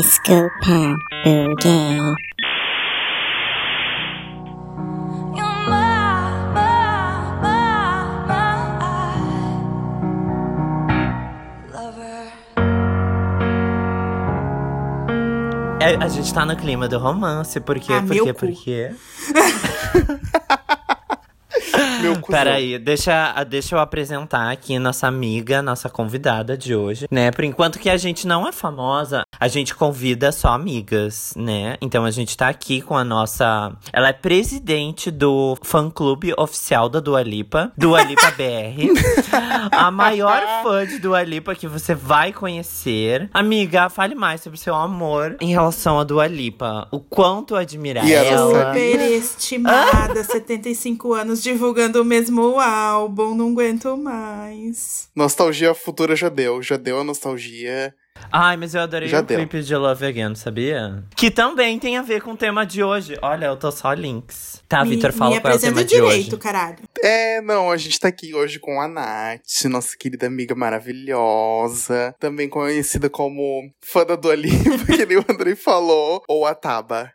Desculpa, buguei. É, a gente tá no clima do romance, por quê? Ah, por meu quê? cu. Por quê? Meu cuzão. Peraí, deixa, deixa eu apresentar aqui nossa amiga, nossa convidada de hoje, né? Por enquanto que a gente não é famosa, a gente convida só amigas, né? Então a gente tá aqui com a nossa. Ela é presidente do fã-clube oficial da Dua Lipa, Dua Lipa BR. a maior fã de Dua Lipa que você vai conhecer. Amiga, fale mais sobre seu amor em relação a Dua Lipa. O quanto admira E ela. Superestimada, 75 anos divulgando o mesmo álbum, não aguento mais. Nostalgia futura já deu. Já deu a nostalgia. Ai, mas eu adorei Já o deu. clipe de Love Again, sabia? Que também tem a ver com o tema de hoje. Olha, eu tô só links. Tá, me, Vitor, fala me qual é o tema apresenta de direito, hoje. caralho. É, não, a gente tá aqui hoje com a Nath, nossa querida amiga maravilhosa, também conhecida como fã da Dua Lipa, que nem o Andrei falou, ou a Taba.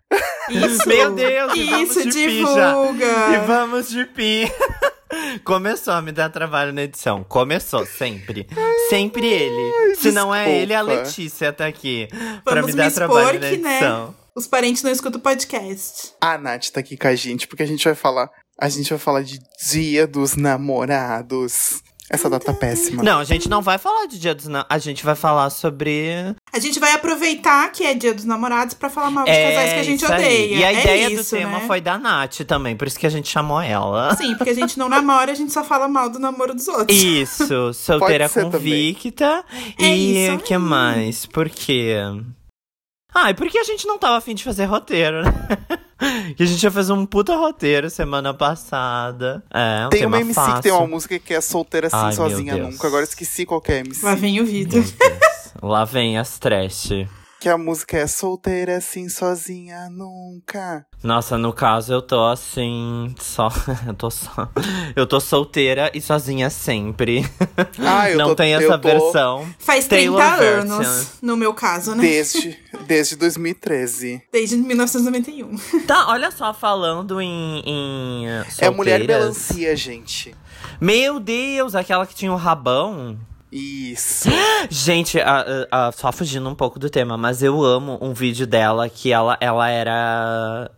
Isso. Meu Deus, e vamos Isso, de pi já. divulga. E vamos de pi. Começou a me dar trabalho na edição. Começou, sempre. Sempre ele. Se não é ele, a Letícia tá aqui. pra Vamos me me dar expor trabalho na que, né? edição. Os parentes não escutam o podcast. A Nath tá aqui com a gente, porque a gente vai falar. A gente vai falar de Dia dos Namorados. Essa data péssima. Não, a gente não vai falar de Dia dos Namorados. A gente vai falar sobre A gente vai aproveitar que é dia dos namorados pra falar mal de casais que a gente É, odeia. E a É ideia isso, do tema né? foi da Nath também, por isso que a gente chamou ela. Sim, porque a gente não namora, a gente só fala mal do namoro dos outros. Isso, solteira convicta. É e o que mais? Por quê? Ah, e porque a gente não tava afim de fazer roteiro, né? que a gente já fez um puta roteiro semana passada. É, um Tem tema uma MC fácil. que tem uma música que é solteira assim, Ai, sozinha nunca. Agora esqueci qual que é a MC. Lá vem o Vitor. Lá vem as trash. Que a música é solteira assim, sozinha nunca. Nossa, no caso eu tô assim, só, eu tô só, eu tô solteira e sozinha sempre. Ah, eu não tô- tem essa tô versão. Faz 30 Taylor anos, version. no meu caso, né? Desde, desde 2013. Desde 1991. Tá, olha só, falando em, em uh, É Mulher solteiras. Melancia, gente. Meu Deus, aquela que tinha o rabão. Isso. Gente, a- a- só fugindo um pouco do tema, mas eu amo um vídeo dela que ela, ela era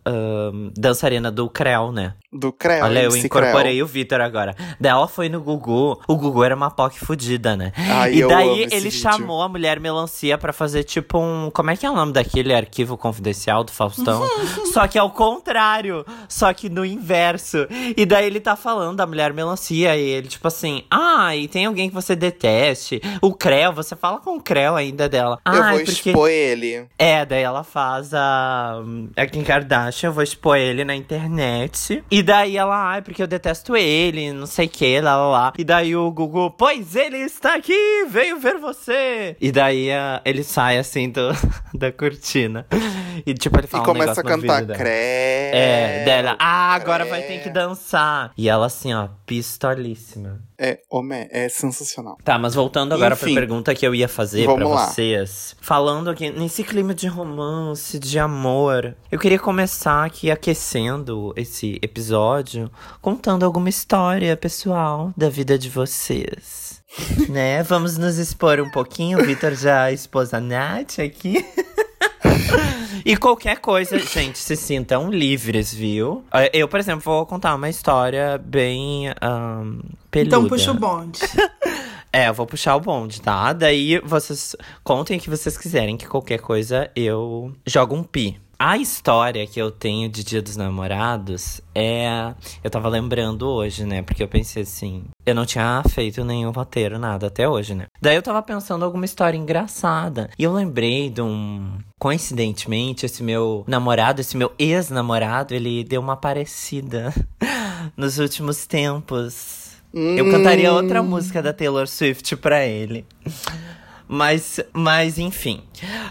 dançarina do Creu, né? Do Creu. Olha, eu MC incorporei Creu. o Vitor agora. Daí ela foi no Gugu. O Gugu era uma POC fudida, né? Ai, e daí ele chamou a mulher melancia pra fazer tipo um. Como é que é o nome daquele arquivo confidencial do Faustão? Só que ao contrário. Só que no inverso. E daí ele tá falando da mulher melancia. E ele, tipo assim, ah, e tem alguém que você deteste. O Creu, você fala com o Creu ainda dela. Eu ah, vou porque. expor ele. É, daí ela faz a. A Kim Kardashian, eu vou expor ele na internet. E daí ela, ai, porque eu detesto ele, não sei o que, lá, lá, lá. E daí o Google, pois ele está aqui, veio ver você. E daí ah, ele sai assim do, da cortina. E tipo, ele E fala um começa a negócio no cantar. Creu. É, dela, ah, agora vai ter que dançar. E ela assim, ó, pistolíssima. É, homem, é sensacional. Tá, mas voltando agora pra Enfim. pergunta que eu ia fazer pra lá. vocês. Falando aqui nesse clima de romance, de amor, eu queria começar aqui aquecendo esse episódio contando alguma história pessoal da vida de vocês. né? Vamos nos expor um pouquinho. O Vitor já expôs a Nath aqui. E qualquer coisa, gente, se sintam livres, viu? Eh, Eu, por exemplo, vou contar uma história bem ahn, peluda. Então puxa o bonde. É, eu vou puxar o bonde, tá? Daí vocês contem o que vocês quiserem, que qualquer coisa eu jogo um pi. A história que eu tenho de Dia dos Namorados é. Eu tava lembrando hoje, né? Porque eu pensei assim. Eu não tinha feito nenhum roteiro, nada até hoje, né? Daí eu tava pensando alguma história engraçada. E eu lembrei de um. Coincidentemente, esse meu namorado, esse meu ex-namorado, ele deu uma parecida nos últimos tempos. Eu cantaria Hum. outra música da Taylor Swift pra ele. Mas, mas enfim.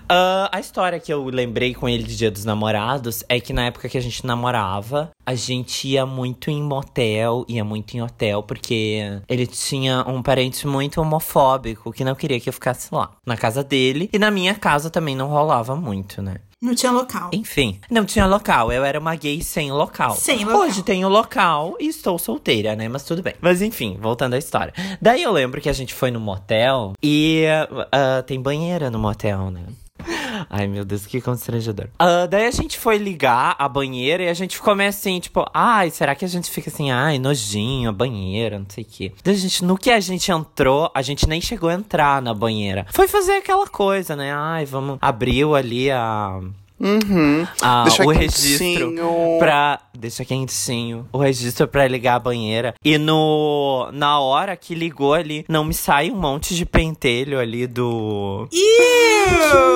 Ah, a história que eu lembrei com ele de Dia dos Namorados é que na época que a gente namorava, A gente ia muito em motel, ia muito em hotel, porque ele tinha um parente muito homofóbico que não queria que eu ficasse lá. Na casa dele. E na minha casa também não rolava muito, né? Não tinha local. Enfim, não tinha local. Eu era uma gay sem local. Sem local. Hoje tenho local e estou solteira, né? Mas tudo bem. Mas enfim, voltando à história. Daí eu lembro que a gente foi no motel e uh, tem banheira no motel, né? Ai, meu Deus, que constrangedor. Uh, daí a gente foi ligar a banheira e a gente ficou meio assim, tipo, ai, será que a gente fica assim, ai, nojinho, a banheira, não sei o quê. Daí a gente, no que a gente entrou, a gente nem chegou a entrar na banheira. Foi fazer aquela coisa, né? Ai, vamos. Abriu ali a. Uhum. Ah, Deixa o registro pra. Deixa quentinho. O registro pra ligar a banheira. E no. Na hora que ligou ali, não me sai um monte de pentelho ali do. Ew!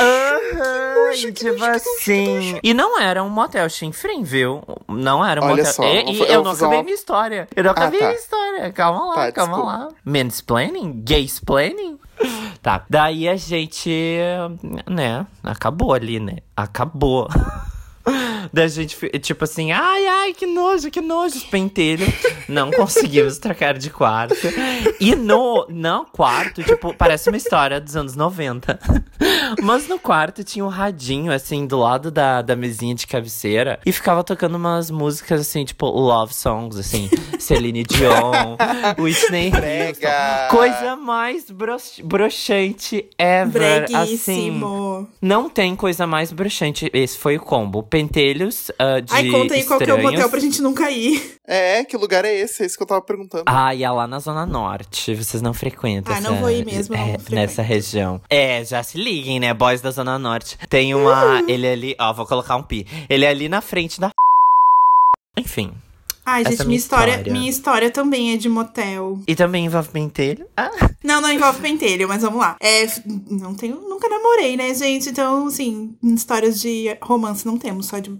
Aham, tipo assim. E não era um motel chinfrim, viu? Não era um Olha motel. só, E, eu e vou- eu eu não acabei uma- minha história. Eu não Ah, acabei tá. minha história. Calma lá, Tá, calma desculpa. lá. Mansplaining? Gaysplaining? Tá, daí a gente, né, acabou ali, né? Acabou. Da gente, tipo assim, ai, ai, que nojo, que nojo, os pentelhos. Não conseguimos trocar de quarto. E no, no quarto, tipo, parece uma história dos anos 90. Mas no quarto tinha um radinho, assim, do lado da, da mesinha de cabeceira. E ficava tocando umas músicas, assim, tipo, love songs, assim. Celine Dion, Whitney Houston. Coisa mais brox- broxante ever, assim. Breguíssimo. Não tem coisa mais broxante. Esse foi o combo. Pentelhos ah, de Ai, conta aí qual que é o estranhos. motel pra gente nunca ir. É, que lugar é esse? É isso que eu tava perguntando. Ah, e é lá na Zona Norte. Vocês não frequentam Ah, essa, não vou ir mesmo, não é, frequento. nessa região. É, já se liguem, né? Boys da Zona Norte. Tem uma. Uh! Ele é ali. Ó, vou colocar um pi. Ele é ali na frente da. Enfim. Ai, Essa gente, é minha história, história. minha história também é de motel. E também envolve pentelho. Ah. Não, não envolve pentelho, mas vamos lá. É, não tenho, nunca namorei, né, gente? Então, assim, histórias de romance não temos, só de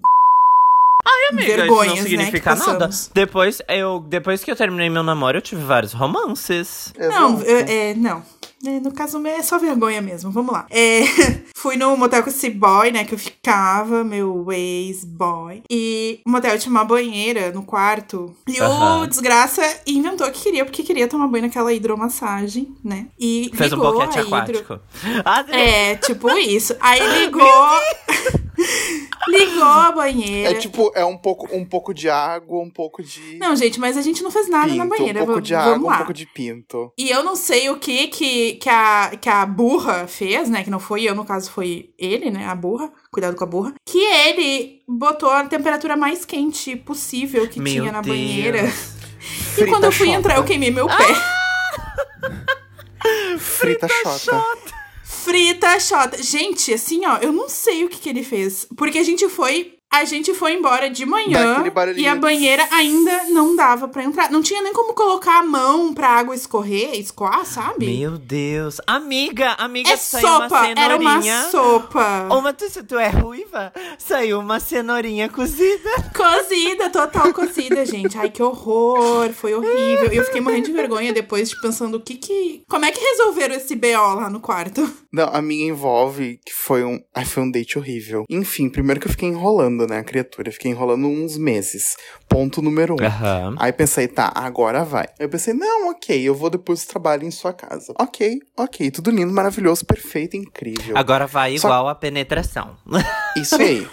Amiga, vergonhas, isso não né, significa que nada. Depois, eu, depois que eu terminei meu namoro, eu tive vários romances. Não, eu- é, não. É, no caso, é só vergonha mesmo. Vamos lá. É, fui no motel com esse boy, né, que eu ficava, meu ex-boy. E o motel tinha uma banheira no quarto. E o desgraça inventou que queria, porque queria tomar banho naquela hidromassagem, né? E Fez um ligou boquete hidro- aquático. Ah, É, tipo isso. Aí ligou. ligou a banheira. É tipo, é um pouco, um pouco de água, um pouco de Não, gente, mas a gente não fez nada pinto, na banheira. um pouco v- de Vamos água, lá. um pouco de pinto. E eu não sei o que que, que, a, que a burra fez, né? Que não foi eu, no caso foi ele, né? A burra. Cuidado com a burra. Que ele botou a temperatura mais quente possível que Meu tinha na Deus. banheira. E Frita quando eu fui chota. entrar, eu queimei meu pé. Frita chota. Frita Xota. Gente, assim, ó, eu não sei o que, que ele fez. Porque a gente foi. A gente foi embora de manhã e a banheira ainda não dava pra entrar. Não tinha nem como colocar a mão pra água escorrer, escoar, sabe? Meu Deus. Amiga, amiga, é saiu uma sopa, era uma cenourinha. sopa. Uma, tu, tu é ruiva? Saiu uma cenourinha cozida. Cozida, total cozida, gente. Ai, que horror. Foi horrível. E eu fiquei morrendo de vergonha depois, de pensando o que que. Como é que resolveram esse BO lá no quarto? Não, a minha envolve que foi um. Ai, foi um date horrível. Enfim, primeiro que eu fiquei enrolando, né, a criatura. Fiquei enrolando uns meses. Ponto número um. Aham. Aí pensei, tá, agora vai. Aí eu pensei, não, ok, eu vou depois do trabalho em sua casa. Ok, ok, tudo lindo, maravilhoso, perfeito, incrível. Agora vai Só- igual a penetração. Isso aí.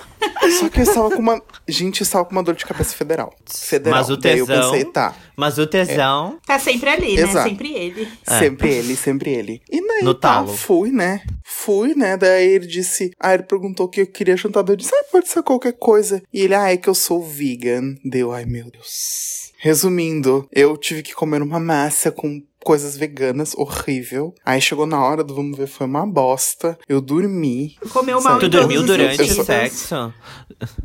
Só que eu estava com uma. Gente, eu estava com uma dor de cabeça federal. Federal. Mas o Daí eu tesão- pensei, tá. Mas o tesão. Tá sempre ali, né? Exato. Sempre ele. É. Sempre ele, sempre ele. E daí, No tá, talo. fui, né? Fui, né? Daí ele disse. Aí ele perguntou o que eu queria jantar. Eu disse, ah, pode ser qualquer coisa. E ele, ah, é que eu sou vegan. Deu, ai meu Deus. Resumindo, eu tive que comer uma massa com coisas veganas, horrível. Aí chegou na hora do vamos ver, foi uma bosta. Eu dormi. Comeu mal? Tu dormiu durante o sentidos. sexo?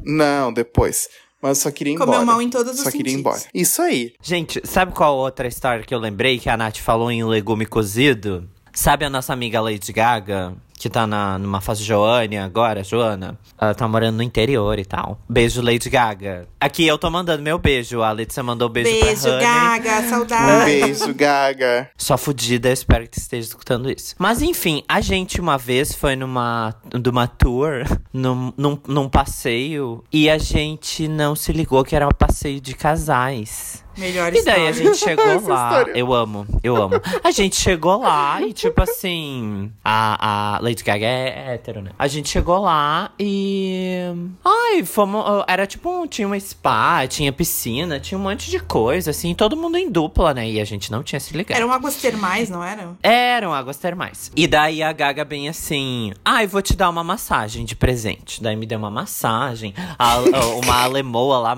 Não, depois. Mas eu só queria ir Comeu embora. mal em todos os Só queria ir sentidos. embora. Isso aí. Gente, sabe qual outra história que eu lembrei que a Nath falou em legume cozido? Sabe a nossa amiga Lady Gaga? Que tá na, numa fase Joane agora, Joana. Ela tá morando no interior e tal. Beijo, Lady Gaga. Aqui eu tô mandando meu beijo. A Letícia mandou beijo, Beijo, pra Honey. Gaga, Um saudade. beijo, Gaga. Só fudida, espero que esteja escutando isso. Mas enfim, a gente uma vez foi numa, numa tour, num, num, num passeio, e a gente não se ligou que era um passeio de casais. Melhor E daí a história. gente chegou Essa lá. história. Eu amo, eu amo. A gente chegou lá e, tipo assim. A, a Lady Gaga é hétero, né? A gente chegou lá e. Ai, fomos. Era tipo um. Tinha uma spa, tinha piscina, tinha um monte de coisa, assim. Todo mundo em dupla, né? E a gente não tinha se ligado. Eram águas termais, não eram? Eram águas termais. E daí a Gaga bem assim, ai, vou te dar uma massagem de presente. Daí me deu uma massagem. A- uma alemoa lá,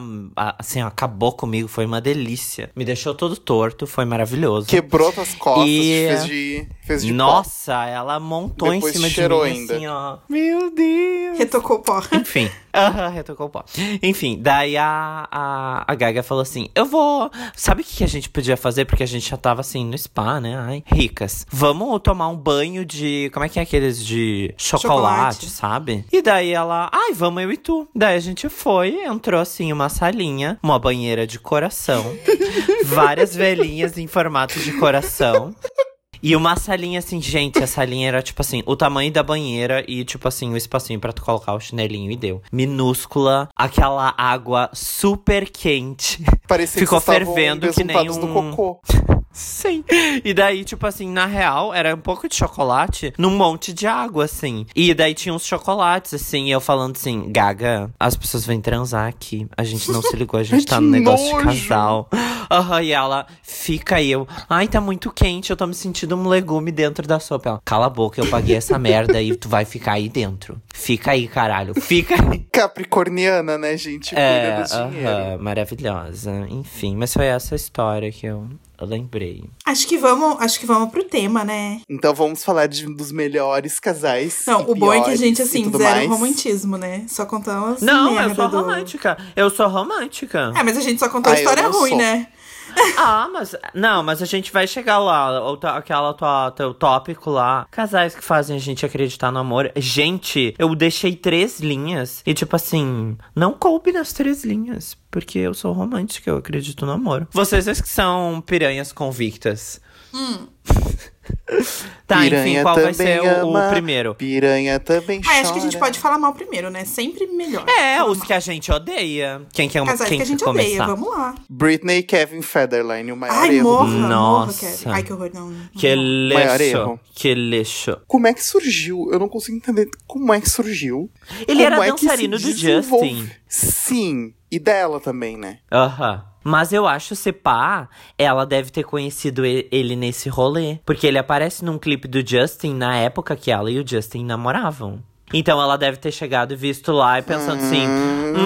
assim, acabou comigo, foi uma delícia. Me deixou todo torto, foi maravilhoso. Quebrou tuas costas, E- fez de, fez de pó. Nossa, ela montou Depois em cima de cheirou mim, ainda. assim, ó. Meu Deus. Retocou o pó. Enfim. Aham, retocou o pó. Enfim, daí a, a, a Gaga falou assim: Eu vou. Sabe o que que a gente podia fazer? Porque a gente já tava assim no spa, né? Ai, ricas. Vamos tomar um banho de. Como é que é aqueles de chocolate, Chocolate. sabe? E daí ela. Ai, vamos eu e tu. Daí a gente foi, entrou assim, uma salinha, uma banheira de coração, várias velhinhas em formato de coração. E uma salinha assim, gente, a salinha era tipo assim, o tamanho da banheira e tipo assim, o espacinho pra tu colocar o chinelinho e deu. Minúscula, aquela água super quente. Parecia Ficou que fervendo que nem um- no cocô. Sim. E daí, tipo assim, na real, era um pouco de chocolate num monte de água, assim. E daí tinha uns chocolates, assim, e eu falando assim, Gaga, as pessoas vêm transar aqui. A gente não se ligou, a gente tá no negócio de nojo. casal. Aham, e ela fica aí, eu. Ai, tá muito quente, eu tô me sentindo um legume dentro da sopa. Ela, cala a boca, eu paguei essa merda e tu vai ficar aí dentro. Fica aí, caralho. Fica aí. Capricorniana, né, gente? Cuida É, do dinheiro. aham, maravilhosa. Enfim, mas foi essa história que eu lembrei. Acho que vamos, acho que vamos pro tema, né? Então vamos falar de um dos melhores casais. Não, e o bom é que a gente, assim, zero mais. romantismo, né? Só contamos Não, eu sou do- romântica. Eu sou romântica. É, mas a gente só contou Ah, história ruim, sou. né? Ah, mas. Não, mas a gente vai chegar lá. o to- Aquela tua, teu tópico lá. Casais que fazem a gente acreditar no amor. Gente, eu deixei três linhas. E, tipo assim, não coube nas três linhas. Porque eu sou romântica, eu acredito no amor. Vocês que são piranhas convictas. tá, enfim, Piranha qual vai ser também o, ama. primeiro? Piranha também Ah, acho que a gente pode falar mal primeiro, né? Sempre melhor. É, os mal. que a gente odeia. Quem quer, Casais quem que a gente começar? odeia, vamos lá. Britney e Kevin Federline, o maior Ai, erro. morra, do- morra, Nossa. Kevin. Ai, que horror, não. não. Que lixo. Que lixo. Como é que surgiu? Eu não consigo entender como é que surgiu. Ele Como era é dançarino do desenvolve- Justin. Sim, e dela também, né? Aham. Mas eu acho, se pá, ela deve ter conhecido ele nesse rolê. Porque ele aparece num clipe do Justin na época que ela e o Justin namoravam. Então ela deve ter chegado e visto lá e pensando assim: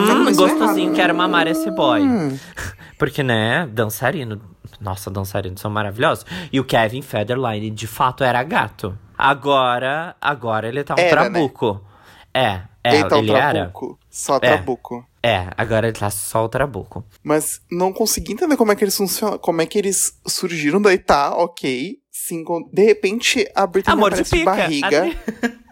Já hum, começou gostosinho, quero mamar esse boy. Hum. Porque, né, dançarino. Nossa, dançarinos são maravilhosos. E o Kevin Federline, de fato, era gato. Agora, agora ele tá um Era, né? trabuco. É, é, Eita, ele o era. Trabuco. Só É. Trabuco. É, agora ele tá só o trabuco. Mas não consegui entender como é que eles funcionam, como é que eles surgiram, daí tá, ok. Sim, de repente a Britney Amor de aparece de, pica. barriga.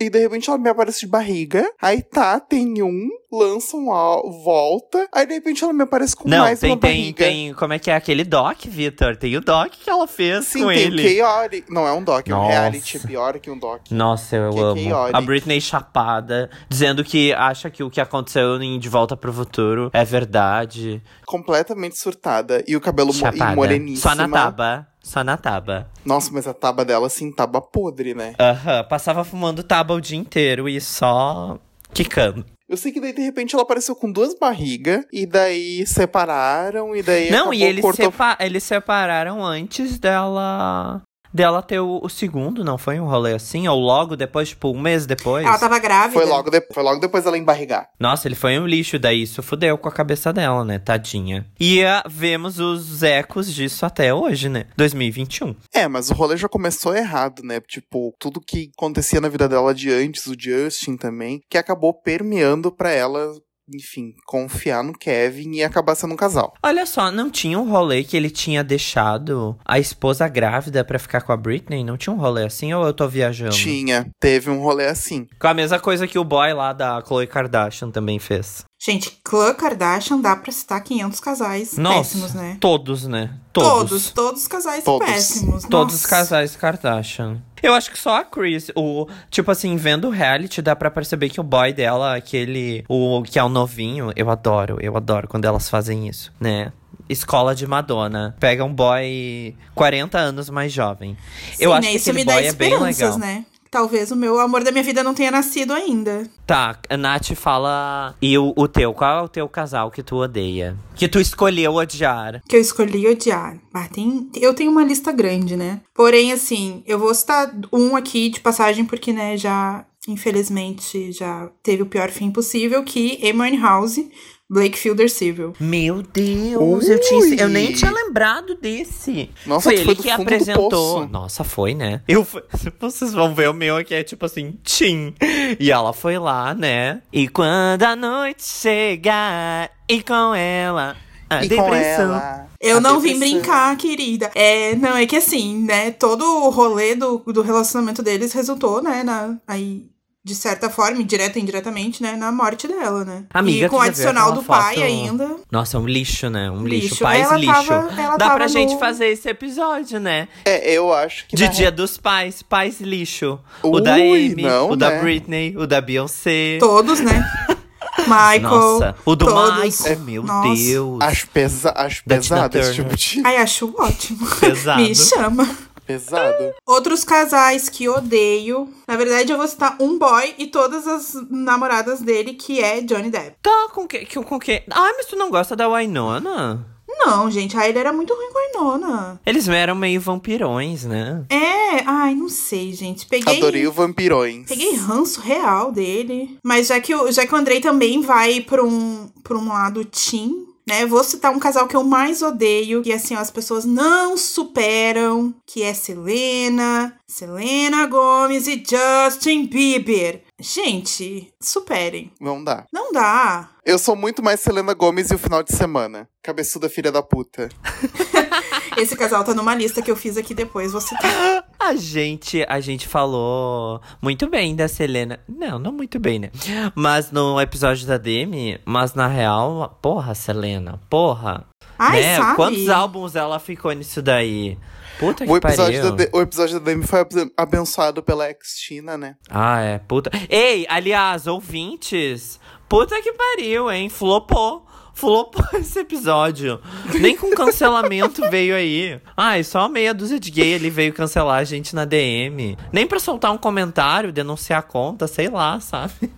E de repente ela me aparece de barriga. Aí tá, tem um, lançam a volta. Aí de repente ela me aparece com Não, mais tem, uma tem, barriga. tem. Como é que é aquele doc, Vitor? Tem o doc que ela fez Sim, com tem ele. o Chaotic. Não é um doc, é um reality. É pior que um doc. Nossa, eu Que é amo. chaotic. A Britney chapada, dizendo que acha que o que aconteceu em De Volta pro Futuro é verdade. Completamente surtada. E o cabelo mo e Chapada. moreníssima. Só na taba. Só na taba. Nossa, mas a taba dela, assim, taba podre, né? Aham. Passava fumando taba o dia inteiro e só quicando. Eu sei que daí, de repente, ela apareceu com duas barrigas. E daí separaram. E daí Não, e eles, cortou... sepa- eles separaram antes dela. Dela ter o, o segundo, não foi um rolê assim? Ou logo depois, tipo, um mês depois? Ela tava grávida. Foi logo, de... Foi logo depois dela embarrigar. Nossa, ele foi um lixo, daí isso fudeu com a cabeça dela, né? Tadinha. E ah, vemos os ecos disso até hoje, né? 2021. É, mas o rolê já começou errado, né? Tipo, tudo que acontecia na vida dela de antes, o Justin também, que acabou permeando pra ela enfim, confiar no Kevin e acabar sendo um casal. Olha só, não tinha um rolê que ele tinha deixado a esposa grávida pra ficar com a Britney? Não tinha um rolê assim ou eu tô viajando? Tinha, teve um rolê assim. Com a mesma coisa que o boy lá da Khloe Kardashian também fez. Gente, Khloe Kardashian dá pra citar 500 casais Nossa, péssimos, né? todos, né? Todos, Todos. todos os casais Todos. péssimos. Todos os Nossa. casais Kardashian. Eu acho que só a Chris, o, tipo assim, vendo o reality, dá pra perceber que o boy dela, aquele, o que é o novinho, eu adoro, eu adoro quando elas fazem isso, né? Escola de Madonna. Pega um boy 40 anos mais jovem. eu Sim, acho né? que Isso aquele me dá boy é bem esperanças, legal. né? Talvez o meu amor da minha vida não tenha nascido ainda. Tá, a Nath fala. E o, o teu? Qual é o teu casal que tu odeia? Que tu escolheu odiar? Que eu escolhi odiar. Ah, tem, eu tenho uma lista grande, né? Porém, assim, eu vou citar um aqui de passagem, porque, né, já, infelizmente, já teve o pior fim possível, que Amy House, Blake Fielder Civil. Meu Deus, eu, tinha, eu nem tinha lembrado desse. Nossa, foi ele foi do que fundo do apresentou. poço. Nossa, foi, né? Eu fui- Vocês vão ver o meu aqui, é tipo assim, tchim. E ela foi lá, né? E quando a noite chegar, e com ela, a e com depressão. ela. Eu a não vim depressão. brincar, querida. É, não, é que assim, né, todo o rolê do, do relacionamento deles resultou, né, na, aí, de certa forma, direta e indiretamente, né, na morte dela, né? Amiga, e com o adicional do pai ainda. Nossa, um lixo, né? Um lixo. Lixo. Pais Ela lixo. tava- Dá pra gente no- fazer esse episódio, né? É, eu acho que. De na Dia dos Pais, pais lixo. o da Ui, Amy, não, o da né? Britney, o da Beyoncé. Todos, né? Michael. Nossa, o do todos. Michael, meu Nossa. Deus. Acho, pesa acho pesado esse Turner. tipo de. Ai, acho ótimo. Pesado. Me chama. Pesado. Outros casais que odeio. Na verdade, eu vou citar um boy e todas as namoradas dele, que é Johnny Depp. Tá, com que, com, com que? Ai, mas tu não gosta da Wynonna? Não, gente, aí ele era muito ruim com a Inona. Eles eram meio vampirões, né? É, ai, não sei, gente. Peguei. Adorei o Vampirões. Peguei ranço real dele. Mas já que, o, já que o Andrei também vai pra um, pra um lado teen, né? Vou citar um casal que eu mais odeio, que assim, ó, as pessoas não superam, que é Selena, Selena Gomes e Justin Bieber. Gente, superem. Não dá. Não dá. Eu sou muito mais Selena Gomes e o final de semana. Cabeçuda filha da puta. Esse casal tá numa lista que eu fiz aqui depois, vou citar. A gente, a gente falou muito bem da Selena. Não, não muito bem, né? Mas no episódio da Demi, mas na real, porra, Selena, porra. Ai, né? sabe? Quantos álbuns ela ficou nisso daí? Puta que O episódio, pariu. da, De- o episódio da Demi foi abe- abençoado pela ex-Tina, né? Ah, é, puta. Ei, aliás, ouvintes, puta que pariu, hein? Flopou. Flopou esse episódio. Nem com cancelamento veio aí. Ai, só meia dúzia de gay ali veio cancelar a gente na DM. Nem pra soltar um comentário, denunciar a conta, sei lá, sabe?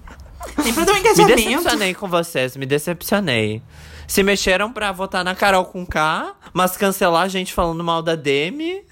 Nem pra dar um Me engajamento. decepcionei com vocês, me decepcionei. Se mexeram pra votar na Carol com K, mas cancelar a gente falando mal da Demi.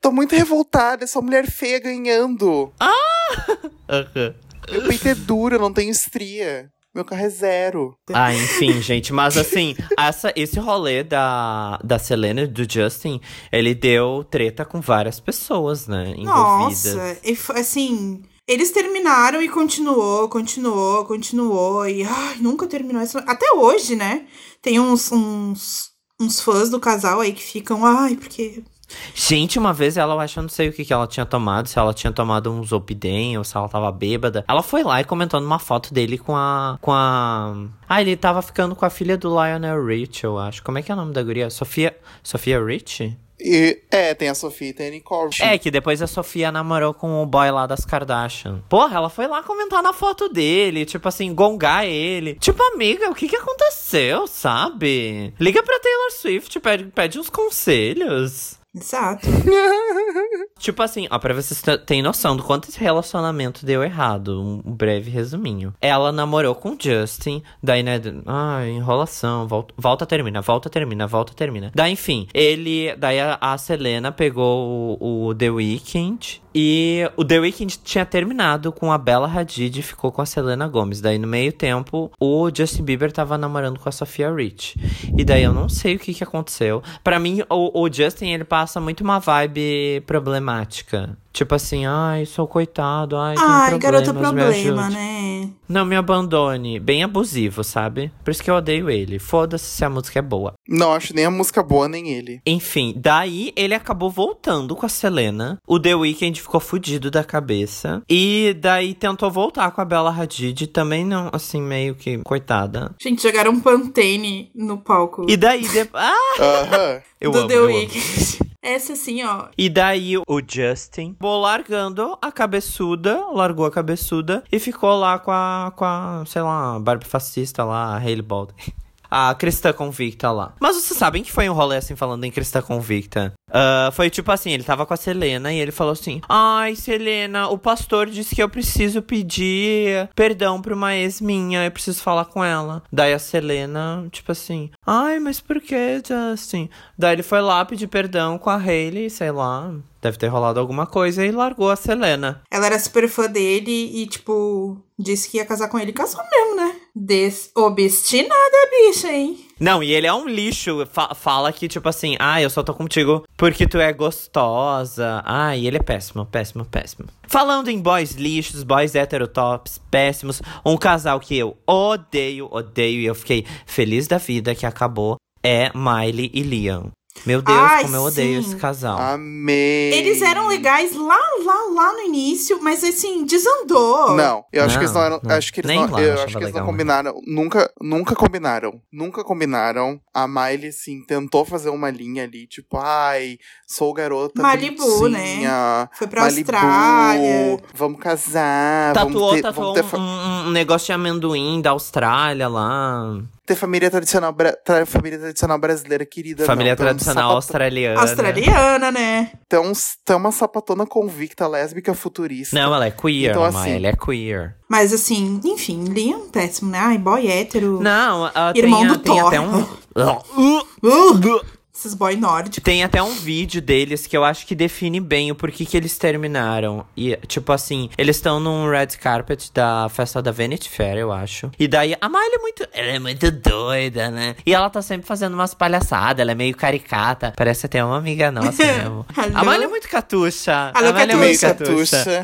Tô muito revoltada, essa mulher feia ganhando. Aham. Meu peito é duro, eu não tenho estria. Meu carro é zero. Ah, enfim, gente, mas assim, essa, esse rolê da, da Selena e do Justin, ele deu treta com várias pessoas, né? Envolvidas. Nossa, e foi assim. Eles terminaram e continuou, continuou, continuou. E ai, nunca terminou isso. Até hoje, né? Tem uns, uns, uns fãs do casal aí que ficam, ai, porque. Gente, uma vez ela, eu acho, eu não sei o que, que ela tinha tomado, se ela tinha tomado um Zopidem ou se ela tava bêbada. Ela foi lá e comentou numa foto dele com a. com a. Ah, ele tava ficando com a filha do Lionel Rich, eu acho. Como é que é o nome da guria? Sofia. Sofia Rich? E, é, tem a Sofia e tem a Nicole. É, que depois a Sofia namorou com o boy lá das Kardashian. Porra, ela foi lá comentar na foto dele, tipo assim, gongar ele. Tipo, amiga, o que que aconteceu, sabe? Liga pra Taylor Swift, pede, pede uns conselhos. Exato. Tipo assim, ó, pra vocês terem noção do quanto esse relacionamento deu errado, um breve resuminho. Ela namorou com o Justin, daí, né, ai, enrolação, volta, volta, termina, volta, termina, volta, termina. Daí, enfim, ele, daí a, a Selena pegou o, o The Weeknd e o The Weeknd tinha terminado com a Bella Hadid e ficou com a Selena Gomez. Daí, no meio tempo, o Justin Bieber tava namorando com a Sofia Rich. E daí, eu não sei o que que aconteceu. Pra mim, o, o Justin, ele passa muito uma vibe problemática. Tipo assim, ai, sou coitado, ai, Ai, garota me problema, né? Não me abandone. Bem abusivo, sabe? Por isso que eu odeio ele. Foda-se se a música é boa. Não acho nem a música boa, nem ele. Enfim, daí ele acabou voltando com a Selena. O The Weeknd ficou fudido da cabeça. E daí tentou voltar com a Bella Hadid. Também não, assim, meio que coitada. Gente, jogaram um Pantene no palco E daí. De... Ah! Aham. Eu do amo, The. Weeknd. Essa assim, ó. E daí o Justin vou largando a cabeçuda, largou a cabeçuda e ficou lá com a, com a sei lá, a Barbie fascista lá, a Hailey Baldwin. A cristã convicta lá. Mas vocês sabem que foi um rolê assim, falando em cristã convicta. Ah, foi tipo assim, ele tava com a Selena e ele falou assim: Ai, Selena, o pastor disse que eu preciso pedir perdão pra uma ex minha, eu preciso falar com ela. Daí a Selena, tipo assim, ai, mas por que, Justin? Daí ele foi lá pedir perdão com a Hailey, sei lá. Deve ter rolado alguma coisa e largou a Selena. Ela era super fã dele e, tipo, disse que ia casar com ele. Casou mesmo, né? Desobstinada, bicha, hein? Não, e ele é um lixo. Fa- fala que, tipo assim, ah, eu só tô contigo porque tu é gostosa. Ah, e ele é péssimo, péssimo, péssimo. Falando em boys lixos, boys heterotops, péssimos, um casal que eu odeio, odeio, e eu fiquei feliz da vida que acabou, é Miley e Liam. Meu Deus, Ai, como eu odeio sim. esse casal. Amei. Eles eram legais lá, lá, lá no início, mas assim, desandou. Não, eu acho que eles não Não, eram. não. Acho que eles Nem não. lá eu acho que eles não legal, combinaram. Nunca, nunca combinaram. Nunca combinaram. A Miley, assim, tentou fazer uma linha ali, tipo, ai, sou garota. Malibu, né? Foi pra Malibu, Austrália. Vamos casar. Tatuou, vamos ter, tatuou vamos ter, um, um- um negócio de amendoim da Austrália lá. Ter família tradicional, tra- família tradicional brasileira querida. Família não. Um tradicional australiana. Australiana, né? Uns, tem uma sapatona convicta, lésbica, futurista. Não, ela é queer, Então, assim- Miley é queer. Mas assim, enfim, Liam péssimo, né? Ai, boy hétero. Não, ela Irmão tem, do tem Thor. até um. Esses boy nórdicos. Tem até um vídeo deles que eu acho que define bem o porquê que eles terminaram. E, tipo assim, eles estão num red carpet da festa da Vanity Fair, eu acho. E daí, a Miley é muito. Ela é muito doida, né? E ela tá sempre fazendo umas palhaçadas, ela é meio caricata. Parece até uma amiga nossa mesmo. a? Miley é muito catuxa. Alô, a Miley é muito Catuxa. catuxa.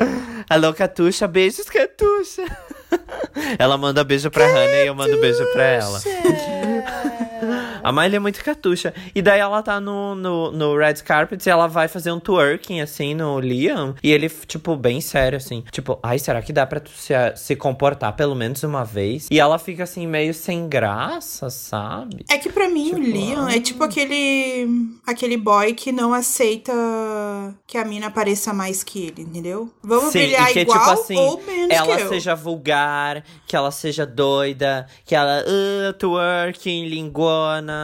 Alô, Catuxa, beijos, Catuxa. ela manda beijo pra Hannah e eu mando beijo pra ela. A Miley é muito catuxa. E daí ela tá no, no, no Red Carpet e ela vai fazer um twerking, assim, no Liam. E ele, tipo, bem sério, assim. Tipo, ai, será que dá pra tu se, se comportar pelo menos uma vez? E ela fica, assim, meio sem graça, sabe? É que pra mim o Tipo, Liam é tipo aquele aquele boy que não aceita que a mina pareça mais que ele, entendeu? Vamos Sim, brilhar e que, igual tipo assim, ou menos ela que eu. seja vulgar, que ela seja doida, que ela uh, twerking, lingona.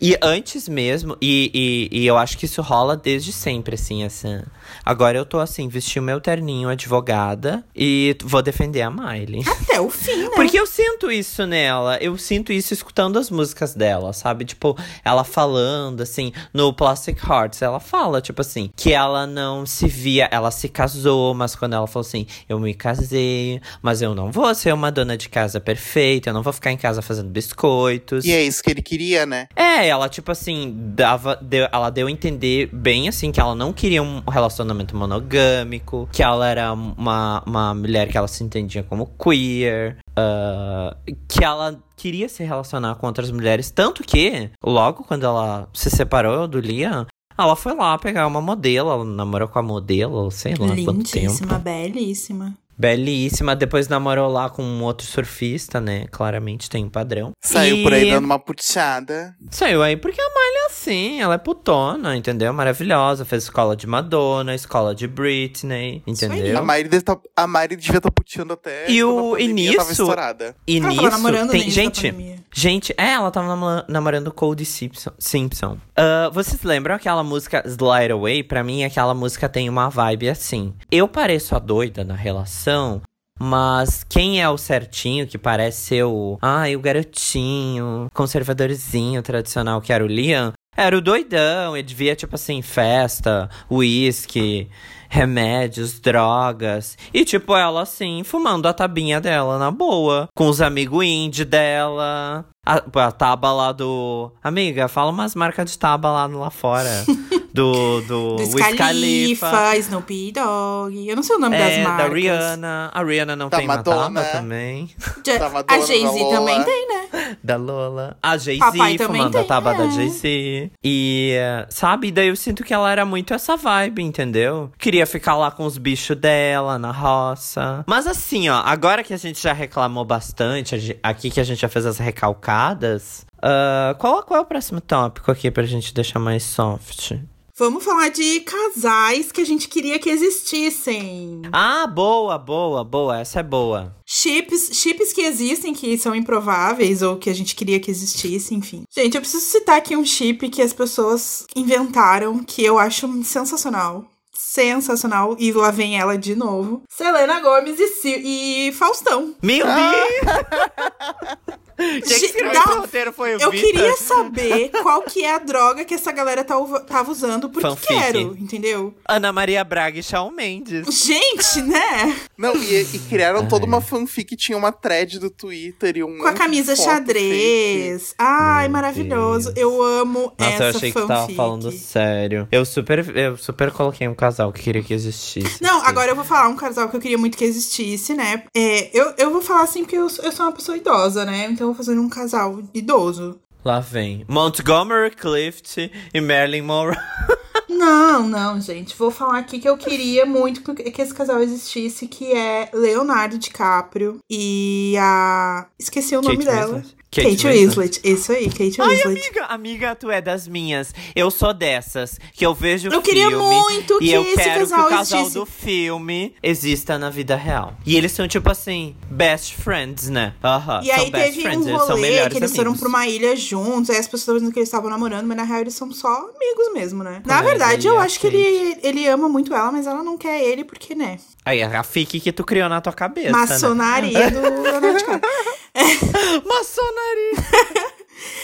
E antes mesmo, e, e, e eu acho que isso rola desde sempre, assim, assim. Agora eu tô assim, vesti o meu terninho advogada e vou defender a Miley. Até o fim, né? Porque eu sinto isso nela. Eu sinto isso escutando as músicas dela, sabe? Tipo, ela falando, assim, no Plastic Hearts, ela fala, tipo assim, que ela não se via. Ela se casou, mas quando ela falou assim, eu me casei, mas eu não vou ser uma dona de casa perfeita, eu não vou ficar em casa fazendo biscoitos. E é isso que ele queria, né? É, ela, tipo assim, dava. Deu, ela deu a entender bem assim que ela não queria um relacionamento monogâmico, que ela era uma, uma mulher que ela se entendia como queer, ah, que ela queria se relacionar com outras mulheres. Tanto que, logo quando ela se separou do Liam. Ela foi lá pegar uma modelo, ela namorou com a modelo, sei lá quanto tempo. Lindíssima, belíssima. Belíssima, depois namorou lá com um outro surfista, né? Claramente tem um padrão. Saiu E- por aí dando uma puxada. Saiu aí porque a Miley é assim, ela é putona, entendeu? Maravilhosa. Fez escola de Madonna, escola de Britney, entendeu? A Miley, deve tá, a Miley devia estar puxando até. E o- a e pandemia tava nisso- estourada. E nisso tem início gente, pandemia. Gente, é, ela tava namora- namorando Cody Simpson. Simpson. Ah, vocês lembram aquela música Slide Away? Pra mim, aquela música tem uma vibe assim. Eu pareço a doida na relação, mas quem é o certinho, que parece ser o. Ai, o garotinho, conservadorzinho, tradicional, que era o Liam, era o doidão. Ele devia, tipo assim, festa, uísque, remédios, drogas. E, tipo, ela assim, fumando a tabinha dela na boa. Com os amigos indie dela. A, a taba lá do. Amiga, fala umas marcas de taba lá, lá fora. do, do, Do Wiz Scalifa, Khalifa. Snoopy Dogg. Eu não sei o nome É, das marcas. da Rihanna. A Rihanna não Da tem Madonna. Madonna também. Ja- Da a Madonna, Jay-Z da Lola. também tem, né? Da Lola. A Jay-Z fumando a tem, taba da é. Jay-Z. E, sabe, daí eu sinto que ela era muito essa vibe, entendeu? Queria ficar lá com os bichos dela, na roça. Mas assim, ó, agora que a gente já reclamou bastante, a aqui que a gente já fez as recalcadas, ah, qual, qual é o próximo tópico aqui pra gente deixar mais soft? Vamos falar de casais que a gente queria que existissem. Ah, boa, boa, boa, essa é boa. Chips, chips que existem, que são improváveis, ou que a gente queria que existisse, enfim. Gente, eu preciso citar aqui um chip que as pessoas inventaram, que eu acho sensacional. Sensacional. E lá vem ela de novo. Selena Gomes e, e Faustão. Meu Deus! Quem que escreveu Dá- esse roteiro foi o Eu Vitor? queria saber qual que é a droga que essa galera tá tava usando, porque Fanfic. quero, entendeu? Ana Maria Braga e Shawn Mendes. Gente, né? Não, e, e criaram toda Ai. uma fanfic, tinha uma thread do Twitter e um. Com a camisa foto fake. xadrez. Ai, Meu maravilhoso. Deus. Eu amo Nossa, essa eu achei que fanfic. tu tava falando sério. Eu super, eu super coloquei um casal que queria que existisse. Não, assim. agora eu vou falar um casal que eu queria muito que existisse, né? É, eu, eu vou falar assim porque eu, eu sou uma pessoa idosa, né? Então vou fazer um casal idoso. Lá vem. Montgomery Clift e Marilyn Monroe. Não, não, gente. Vou falar aqui que eu queria muito que esse casal existisse, que é Leonardo DiCaprio e a. Esqueci o nome Kate dela. Winslet. Kate, Winslet. Isso aí, Kate Ai, Winslet. amiga, amiga, tu é das minhas. Eu sou dessas. Que eu vejo Eu filme. queria muito e que eu esse quero casal que o casal do filme exista na vida real. E eles são, tipo assim, best friends, né? Aham. E aí são best teve friends, um eles são rolê melhores que eles foram amigos. pra uma ilha juntos, aí as pessoas dizendo que eles estavam namorando, mas na real eles são só amigos mesmo, né? Na Mas verdade, aí eu a acho que ele, ele ama muito ela, mas ela não quer ele porque, né? Aí, a fique que tu criou na tua cabeça, né? Maçonaria do Leonardo DiCaprio. マッサナリー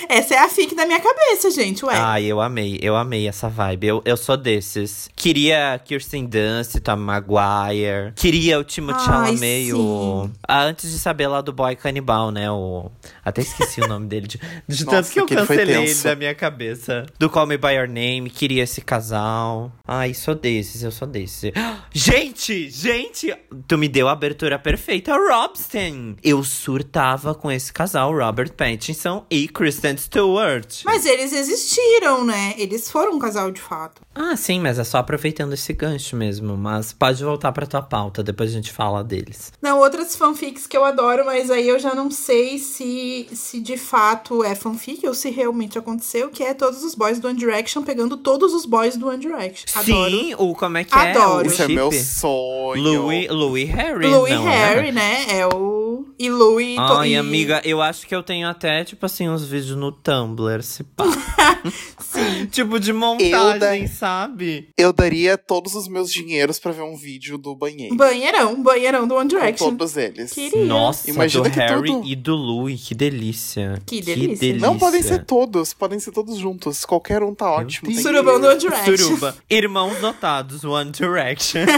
Essa é a fic da minha cabeça, gente, ué. Ai, eu amei, eu amei essa vibe. Eu, eu sou desses. Queria Kirsten Dunst, Tom Maguire. Queria o Timothée Chalamet, o... Ah, antes de saber lá do boy canibal, né? O... Até esqueci o nome dele. De, de Nossa, tanto que eu cancelei ele tenso. da minha cabeça. Do Call Me By Your Name. Queria esse casal. Ai, sou desses, eu sou desses. Gente, gente! Tu me deu a abertura perfeita. Robsten! Eu surtava com esse casal, Robert Pattinson e Kristen Stewart. Mas eles existiram, né? Eles foram um casal de fato. Ah, sim, mas é só aproveitando esse gancho mesmo. Mas pode voltar pra tua pauta, depois a gente fala deles. Não, outras fanfics que eu adoro, mas aí eu já não sei se, se de fato é fanfic ou se realmente aconteceu, que é todos os boys do One Direction pegando todos os boys do One Direction. Adoro. Sim, o como é que Adoro. é? O Isso é meu sonho. Louis, Louis Harry. Louis não, Harry, né? né? É o. E Louis. Ai, e... amiga, eu acho que eu tenho até, tipo assim, uns vídeos no Tumblr, se pá. tipo de montagem, da- sabe? Eu daria todos os meus dinheiros pra ver um vídeo do banheiro. Banheirão, banheirão do One Com Direction. todos eles. Queria. Nossa, Imagina do que Harry tudo- e do Louis, que delícia. Que delícia. Não podem ser todos, podem ser todos juntos. Qualquer um tá ótimo. Surubão que- do One Direction. Suruba. Irmãos notados, One Direction.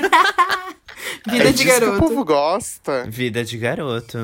Vida É de que o garoto. povo gosta. Vida de garoto.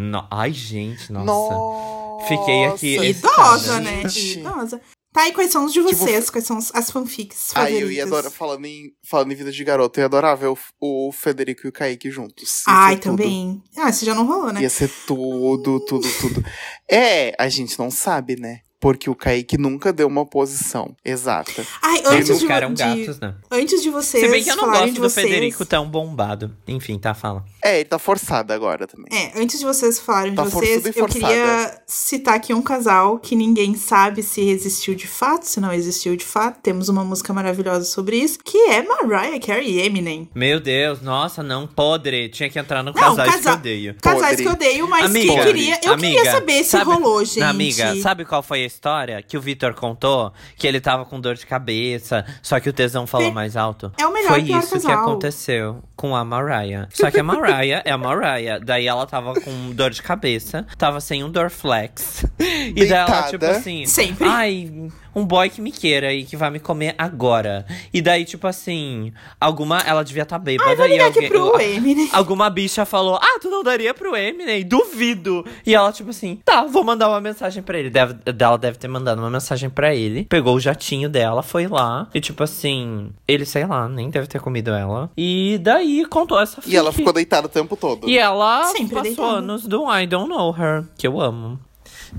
No- Ai, gente, nossa. Nossa. Fiquei aqui Idosa, né? Idosa. Tá, e quais são os de vocês? Quais são as- fanfics Ai, favoritas? eu ia adorar, falando em, falando em vida de garoto, eu ia adorar ver o, o Federico e o Kaique juntos. Ai, ser tudo. também. Ah, esse já não rolou, né? Ia ser tudo, tudo, tudo. É, a gente não sabe, né? Porque o Kaique nunca deu uma posição exata. Ai, Eles antes de, nunca eram de- gatos, né? antes de vocês Se bem que eu não gosto de do vocês... Federico tão bombado. Enfim, tá, fala. É, ele tá forçado agora também. É, antes de vocês falarem Tá de vocês, eu queria citar aqui um casal que ninguém sabe se existiu de fato, se não existiu de fato. Temos uma música maravilhosa sobre isso, que é Mariah Carey e Eminem. Meu Deus, nossa, não podre. Tinha que entrar no Não, casais casa- que eu odeio. Casais Podre. que eu odeio, mas amiga, que queria. Eu amiga, queria saber se sabe- rolou, gente. Amiga, sabe qual foi história que o Vitor contou? Que ele tava com dor de cabeça, só que o tesão falou mais alto. É o melhor Foi pior isso que casal. aconteceu. com a Mariah. Só que a Mariah é a Mariah. Daí ela tava com dor de cabeça, tava sem um Dorflex. E daí ela, tipo assim. Sempre. Ai, um boy que me queira e que vai me comer agora. E daí, tipo assim, alguma. Ela devia estar tá bêbada. Ai, vou e ligar aqui alguém- pro eu- Eminem. Alguma bicha falou: Ah, tu não daria pro Eminem? Duvido. E ela, tipo assim, tá, vou mandar uma mensagem pra ele. Deve, ela deve ter mandado uma mensagem pra ele. Pegou o jatinho dela, foi lá. E, tipo assim, ele, sei lá, nem deve ter comido ela. E daí contou essa E ela fic. ficou deitada o tempo todo. E ela Sempre passou deitada. anos do I Don't Know Her, que eu amo.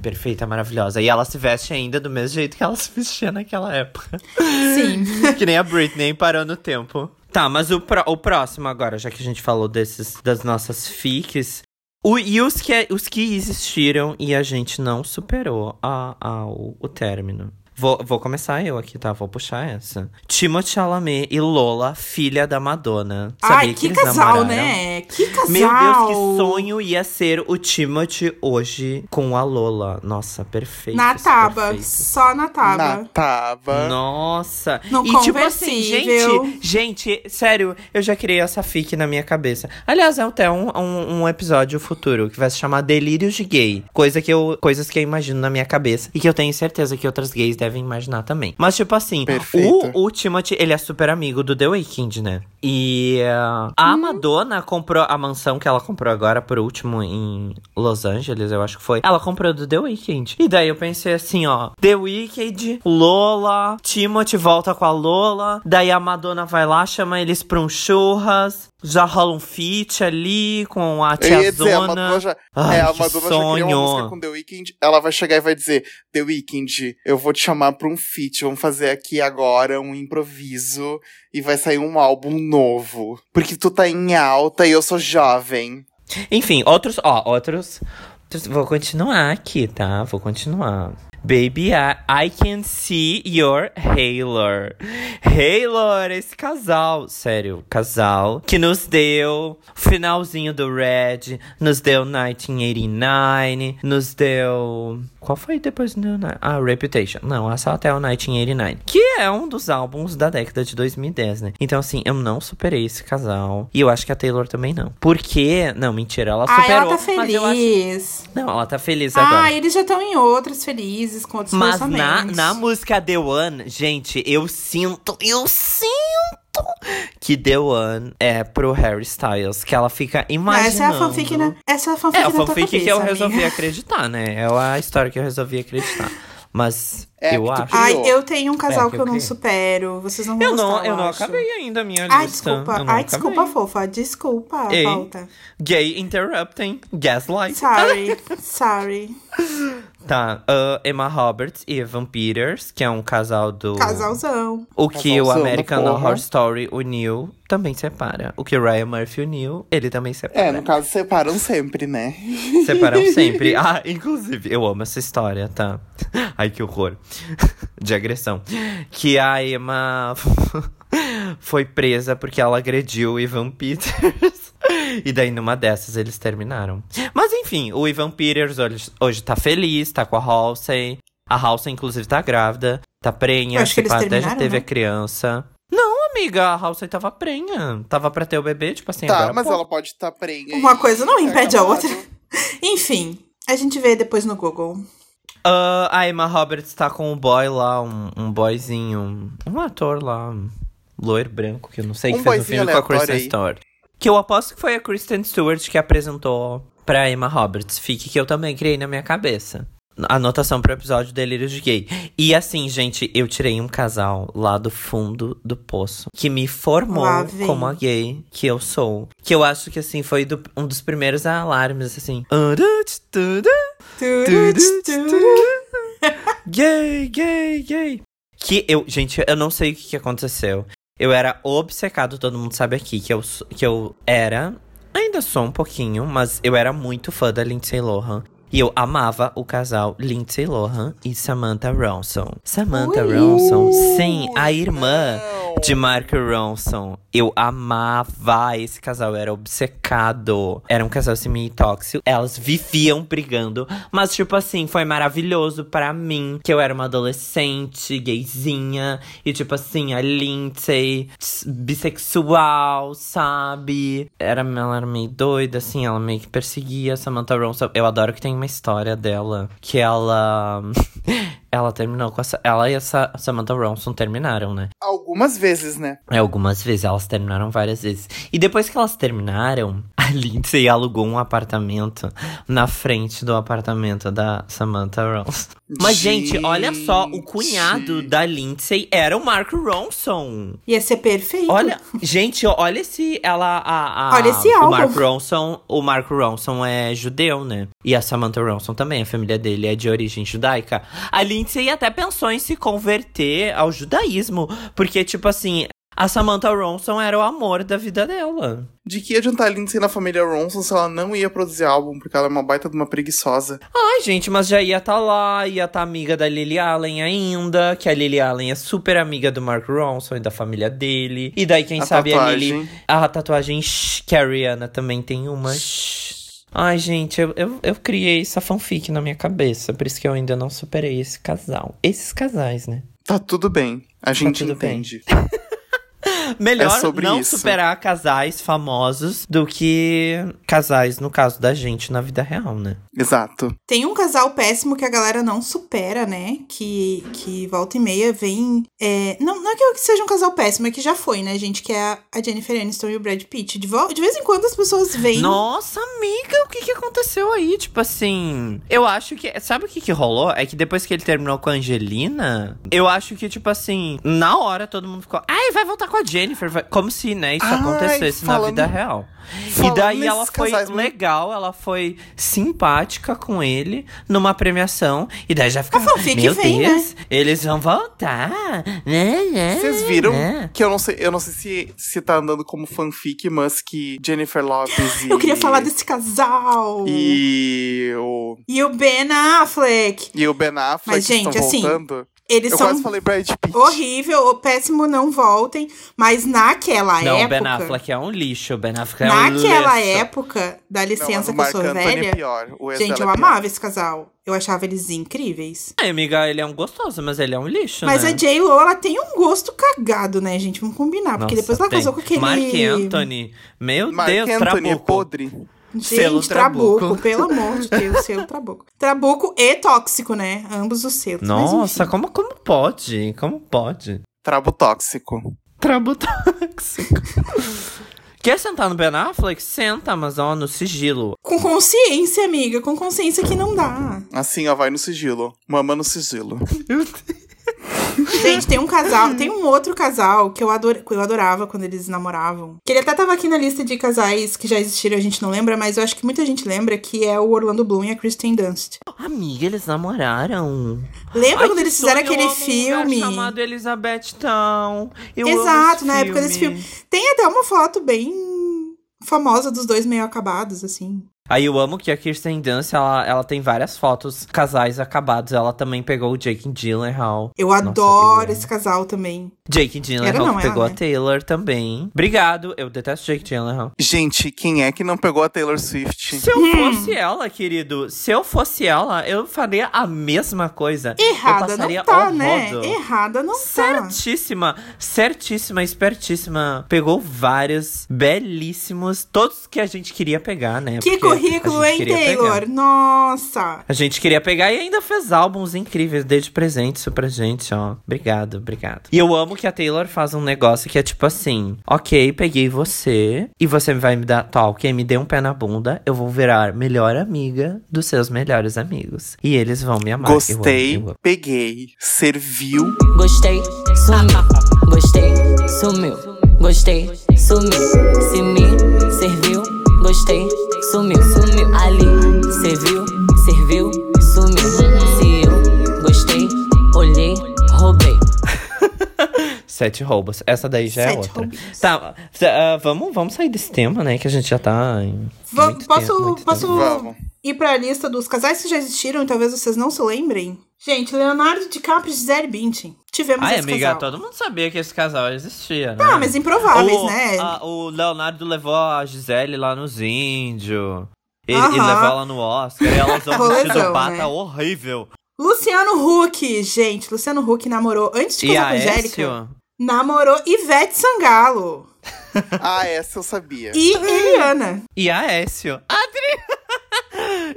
Perfeita, maravilhosa. E ela se veste ainda do mesmo jeito que ela se vestia naquela época. Sim. que nem a Britney parou no tempo. Tá, mas o, pró- o próximo agora, já que a gente falou desses das nossas fics. O, e os que, os que existiram e a gente não superou a, a- o, o término. Vou, vou começar eu aqui, tá? Vou puxar essa. Timothée Chalamet e Lola, filha da Madonna. Sabia Ai, que eles casal, namoraram? né? Que casal. Meu Deus, que sonho ia ser o Timothy hoje com a Lola. Nossa, perfeito. Na taba. perfeito. Só na taba. Na tava. Nossa. No e tipo assim, gente, gente, sério, eu já criei essa fic na minha cabeça. Aliás, é até um, um, um episódio futuro que vai se chamar Delírios de Gay. Coisa que eu, coisas que eu imagino na minha cabeça e que eu tenho certeza que outras gays devem imaginar também. Mas, tipo assim, Perfeito. o, o Timothy, ele é super amigo do The Weeknd, né? E uh, a Madonna comprou a mansão que ela comprou agora, por último, em Los Angeles, eu acho que foi. Ela comprou do The Weeknd. E daí eu pensei assim, ó. The Weeknd, Lola, Timothy volta com a Lola. Daí a Madonna vai lá, chama eles pra um churras. Já rola um feat ali com a Eu ia dizer, a. Madonna já, Ai, é, a Madonna já criou uma música com The Weeknd. Ela vai chegar e vai dizer: The Weeknd, eu vou te chamar pra um feat. Vamos fazer aqui agora um improviso. E vai sair um álbum novo. Porque tu tá em alta e eu sou jovem. Enfim, outros, ó, outros- Vou continuar aqui, tá? Vou continuar. Baby, I, I can see your Haylor. Haylor, esse casal, sério, casal que nos deu o finalzinho do Red, nos deu 1989, nos deu. Qual foi depois do. Ah, Reputation. Não, é só até o 1989. Que é um dos álbuns da década de 2010, né? Então, assim, eu não superei esse casal. E eu acho que a Taylor também não. Porque. Não, mentira, ela superou. ela tá mas eu acho- feliz. Não, ela tá feliz agora. Ah, eles já estão em outros felizes, com outros Mas na, na música The One, gente, eu sinto, eu sinto que The One é pro Harry Styles, que ela fica imaginando. essa é a fanfic, né? Essa é a fanfic É, a fanfic cabeça, que eu amiga. resolvi acreditar, né? É a história que eu resolvi acreditar. Mas É, eu acho. Ai, eu tenho um casal É, que que eu eu não supero. Vocês não vão Eu não, gostar, eu não acho. acabei ainda a minha lista. Ai, desculpa. Eu não Ai, desculpa, fofa. Desculpa. Ei. Volta. Gay interrupting. Gaslight. Sorry. Sorry. Tá. ah, Emma Roberts e Evan Peters, que é um casal do. Casalzão. O que o Casalzão, American porra. Horror Story uniu também separa. O que o Ryan Murphy uniu, ele também separa. É, no caso, separam sempre, né? Separam sempre. Ah, inclusive, eu amo essa história, tá? Ai, que horror. De agressão. Que a Emma foi presa porque ela agrediu o Ivan Peters. E daí, numa dessas, eles terminaram. Mas enfim, o Ivan Peters hoje, hoje tá feliz, tá com a Halsey. A Halsey, inclusive, tá grávida, tá prenha, Eu acho que se eles até já terminaram, teve né? a criança. Não, amiga, a Halsey tava prenha. Tava pra ter o bebê, tipo assim, Tá, agora. mas pô. ela pode estar prenha. Uma coisa não impede a outra. Enfim, a gente vê depois no Google. Ah, a Emma Roberts tá com um boy lá, um, um boyzinho, um, um ator lá, um loiro branco, que eu não sei, que Um fez um boyzinho filme com a Kristen aí. Stewart. Que eu aposto que foi a Kristen Stewart que apresentou pra Emma Roberts. Fique que eu também criei na minha cabeça. Anotação pro episódio Delírios de Gay. E assim, gente, eu tirei um casal lá do fundo do poço. Que me formou como a gay que eu sou. Que eu acho que, assim, foi do- um dos primeiros alarmes, assim. Gay, gay, gay. Que eu, gente, eu não sei o que, que aconteceu. Eu era obcecado, todo mundo sabe aqui, que eu, que eu era, ainda sou um pouquinho, mas eu era muito fã da Lindsay Lohan. E eu amava o casal Lindsay Lohan e Samantha Ronson. Samantha Ui. Ronson, sim, a irmã. De Mark Ronson. Eu amava esse casal, era obcecado. Era um casal assim meio tóxico. Elas viviam brigando, mas tipo assim, foi maravilhoso para mim, que eu era uma adolescente, gayzinha, e tipo assim, a Lindsay, bissexual, sabe? Era, ela era meio doida, assim, ela meio que perseguia Samantha Ronson. Eu adoro que tem uma história dela, que ela... Ela terminou com essa. Ela e essa Samantha Ronson terminaram, né? Algumas vezes, né? É, algumas vezes. Elas terminaram várias vezes. E depois que elas terminaram, a Lindsay alugou um apartamento na frente do apartamento da Samantha Ronson. Mas, gente, olha só, o cunhado da Lindsay era o Mark Ronson. Ia ser perfeito. Olha, gente, olha esse. Ela. A, a, Olha esse o álbum. Mark Ronson. O Mark Ronson é judeu, né? E a Samantha Ronson também, a família dele é de origem judaica. A Lindsay até pensou em se converter ao judaísmo. Porque, tipo assim, a Samantha Ronson era o amor da vida dela. De que ia adiantar a Lindsay na família Ronson se ela não ia produzir álbum, porque ela é uma baita de uma preguiçosa. Ai, gente, mas já ia estar tá lá, ia estar tá amiga da Lily Allen ainda, que a Lily Allen é super amiga do Mark Ronson e da família dele. E daí, quem A sabe a tatuagem. Lily. A tatuagem shh, que a Rihanna também tem uma. shh. Ai, gente, eu, eu, eu criei essa fanfic na minha cabeça, por isso que eu ainda não superei esse casal. Esses casais, né? Tá tudo bem. A gente tudo bem. entende. Melhor É não isso. superar casais famosos do que casais, no caso da gente, na vida real, né? Exato. Tem um casal péssimo que a galera não supera, né? Que, que volta e meia vem. é, não, não é que seja um casal péssimo, é que já foi, né, gente? Que é a, a Jennifer Aniston e o Brad Pitt. De, de vez em quando as pessoas veem. Nossa, amiga, o que que aconteceu aí? Tipo assim, eu acho que. Sabe o que que rolou? É que depois que ele terminou com a Angelina, eu acho que, tipo assim, na hora todo mundo ficou. Ai, vai voltar com a Jennifer. vai-" Como se, né, isso Ai, acontecesse na falando- vida real. E daí ela foi casais, legal, ela foi simpática com ele numa premiação. E daí já ficava. fanfic Meu vem, né?" Deus, eles vão voltar. Né, né, Vocês viram né." que eu não sei, eu não sei se, se tá andando como fanfic, mas que Jennifer Lopez e. Eu queria falar desse casal. E o. E o Ben Affleck. E o Ben Affleck Mas, gente, estão assim, voltando. Eles eu são quase falei Brad Pitt. horrível, péssimo, não voltem. Mas naquela Não, o época. Ben Affleck é um lixo. O Ben Affleck é um Naquela lixo. época, dá Não, licença o que eu sou Anthony velha. É pior. Gente, eu é pior. amava esse casal. Eu achava eles incríveis. Ai, amiga, ele é um gostoso, mas ele é um lixo, Mas né? a J-Lo, ela tem um gosto cagado, né, gente? Vamos combinar. Porque Nossa, depois ela tem. casou com aquele. Mark Anthony. Meu Mark Deus, Anthony é Trabuco. podre. Gente, Selo trabuco. Trabuco. pelo amor de Deus, selo trabuco. Trabuco e tóxico, né? Ambos os selos. Nossa, como, como pode? Como pode? Trabo tóxico. Trabu tóxico. Quer sentar no Ben Affleck? Senta, mas ó, no sigilo. Com consciência, amiga. Com consciência que não dá. Assim, ó, vai no sigilo. Mama no sigilo. Gente, tem um casal, tem um outro casal que eu, ador, que eu adorava quando eles namoravam. Que ele até tava aqui na lista de casais que já existiram, a gente não lembra, mas eu acho que muita gente lembra que é o Orlando Bloom e a Kristen Dunst. Amiga, eles namoraram. Lembra Ai, quando eles fizeram aquele amo um filme? chamado Elizabeth Town. Eu Exato, na época desse filme. Tem até uma foto bem famosa dos dois meio acabados, assim. Aí eu amo que a Kirsten Dunst, ela, ela tem várias fotos, casais acabados. Ela também pegou o Jake Gyllenhaal. Eu Nossa, adoro eu esse casal também. Jake Gyllenhaal não, que ela, pegou a né? Taylor também. Obrigado, eu detesto Jake Gyllenhaal. Gente, quem é que não pegou a Taylor Swift? Se eu Hum. fosse ela, querido, se eu fosse ela, eu faria a mesma coisa. eu Errada passaria não tá, né? horroroso. Errada não tá. Certíssima, certíssima, espertíssima. Pegou vários belíssimos, todos que a gente queria pegar, né? Que Porque currículo, gente hein, queria Taylor? pegar. Nossa! A gente queria pegar e ainda fez álbuns incríveis, dei de presente isso pra gente, ó. Obrigado, obrigado. E eu amo que a Taylor faz um negócio que é tipo assim: ok, peguei você e você vai me dar. Tá, ok, me dê um pé na bunda, eu vou virar melhor amiga dos seus melhores amigos. E eles vão me amar. Eu amo, Gostei, eu amo. peguei, serviu. Gostei, sumiu. Gostei, sumiu. Gostei, sumiu. Se me gostei, sumiu. Sumiu. Ali, serviu, serviu, sumiu. Se eu gostei, olhei, roubei. Sete roubos. Essa daí já é Sete outra. roubos. Tá, ah, vamos, vamos sair desse tema, né? Que a gente já tá em. Va- muito posso- tempo, muito posso- tempo. Vamos. ir pra lista dos casais que já existiram e talvez vocês não se lembrem. Gente, Leonardo DiCaprio e Gisele Bündchen. Tivemos Ai, esse amiga, casal. todo mundo sabia que esse casal existia, né? Ah, mas improváveis, o, né? a- o Leonardo levou a Gisele lá nos índios. Ele, Aham. ele levou ela no Oscar. E ela usou um vestido bata né? horrível. Luciano Huck, gente. Luciano Huck namorou, antes de E casar a com Angélica, namorou Ivete Sangalo. Ah, essa eu sabia. E Eliana. E a Écio?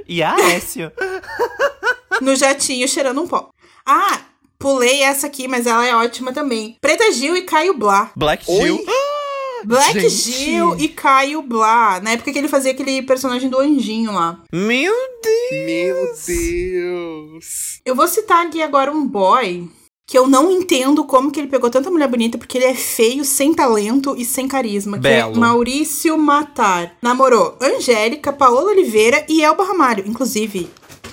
E a Écio? no jatinho cheirando um pó. Ah, pulei essa aqui, mas ela é ótima também. Preta Gil e Caio Blá. Black Oi? Jill? Black Gente. Gil e Caio Blá. Na época que ele fazia aquele personagem do anjinho lá. Meu Deus! Meu Deus. Eu vou citar aqui agora um boy que eu não entendo como que ele pegou tanta mulher bonita, porque ele é feio, sem talento e sem carisma. Que Belo. é Maurício Matar. Namorou Angélica, Paola Oliveira e Elba Ramalho. Inclusive,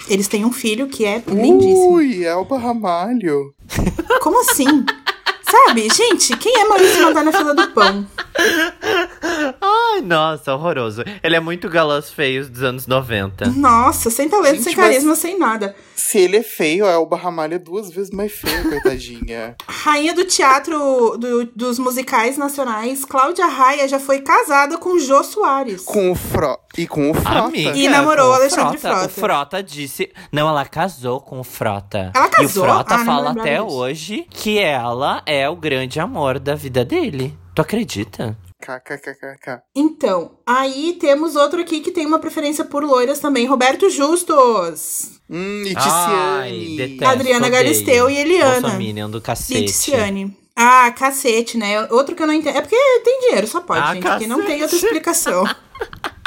eles têm um filho que é lindíssimo. Ui, Elba Ramalho. Como assim? Sabe, gente, quem é Maurício Matar na fila do pão? Ai, nossa, horroroso. Ele é muito galãs feios dos anos 90. Nossa, sem talento, Gente, sem mas- carisma, sem nada. Se ele é feio, a Elba Ramalho é duas vezes mais feia, coitadinha. Rainha do teatro do- dos musicais nacionais, Cláudia Raia já foi casada com Jô Soares. Com o Fro... E com o Frota. Amiga, E namorou o Alexandre Frota. Frota. O Frota disse. Não, ela casou com o Frota. Ela E casou? o Frota Ah, fala até disso. hoje que ela é o grande amor da vida dele. Tu acredita? KKKKK. Então, aí temos outro aqui que tem uma preferência por loiras também, Roberto Justus. Hum, e Ai, detesto, Adriana odeio. Galisteu e Eliana. Bolsominion do cacete. E Tiziane. Ah, cacete, né? Outro que eu não entendo. É porque tem dinheiro, só pode, Ah, gente. Porque não tem outra cacete. explicação.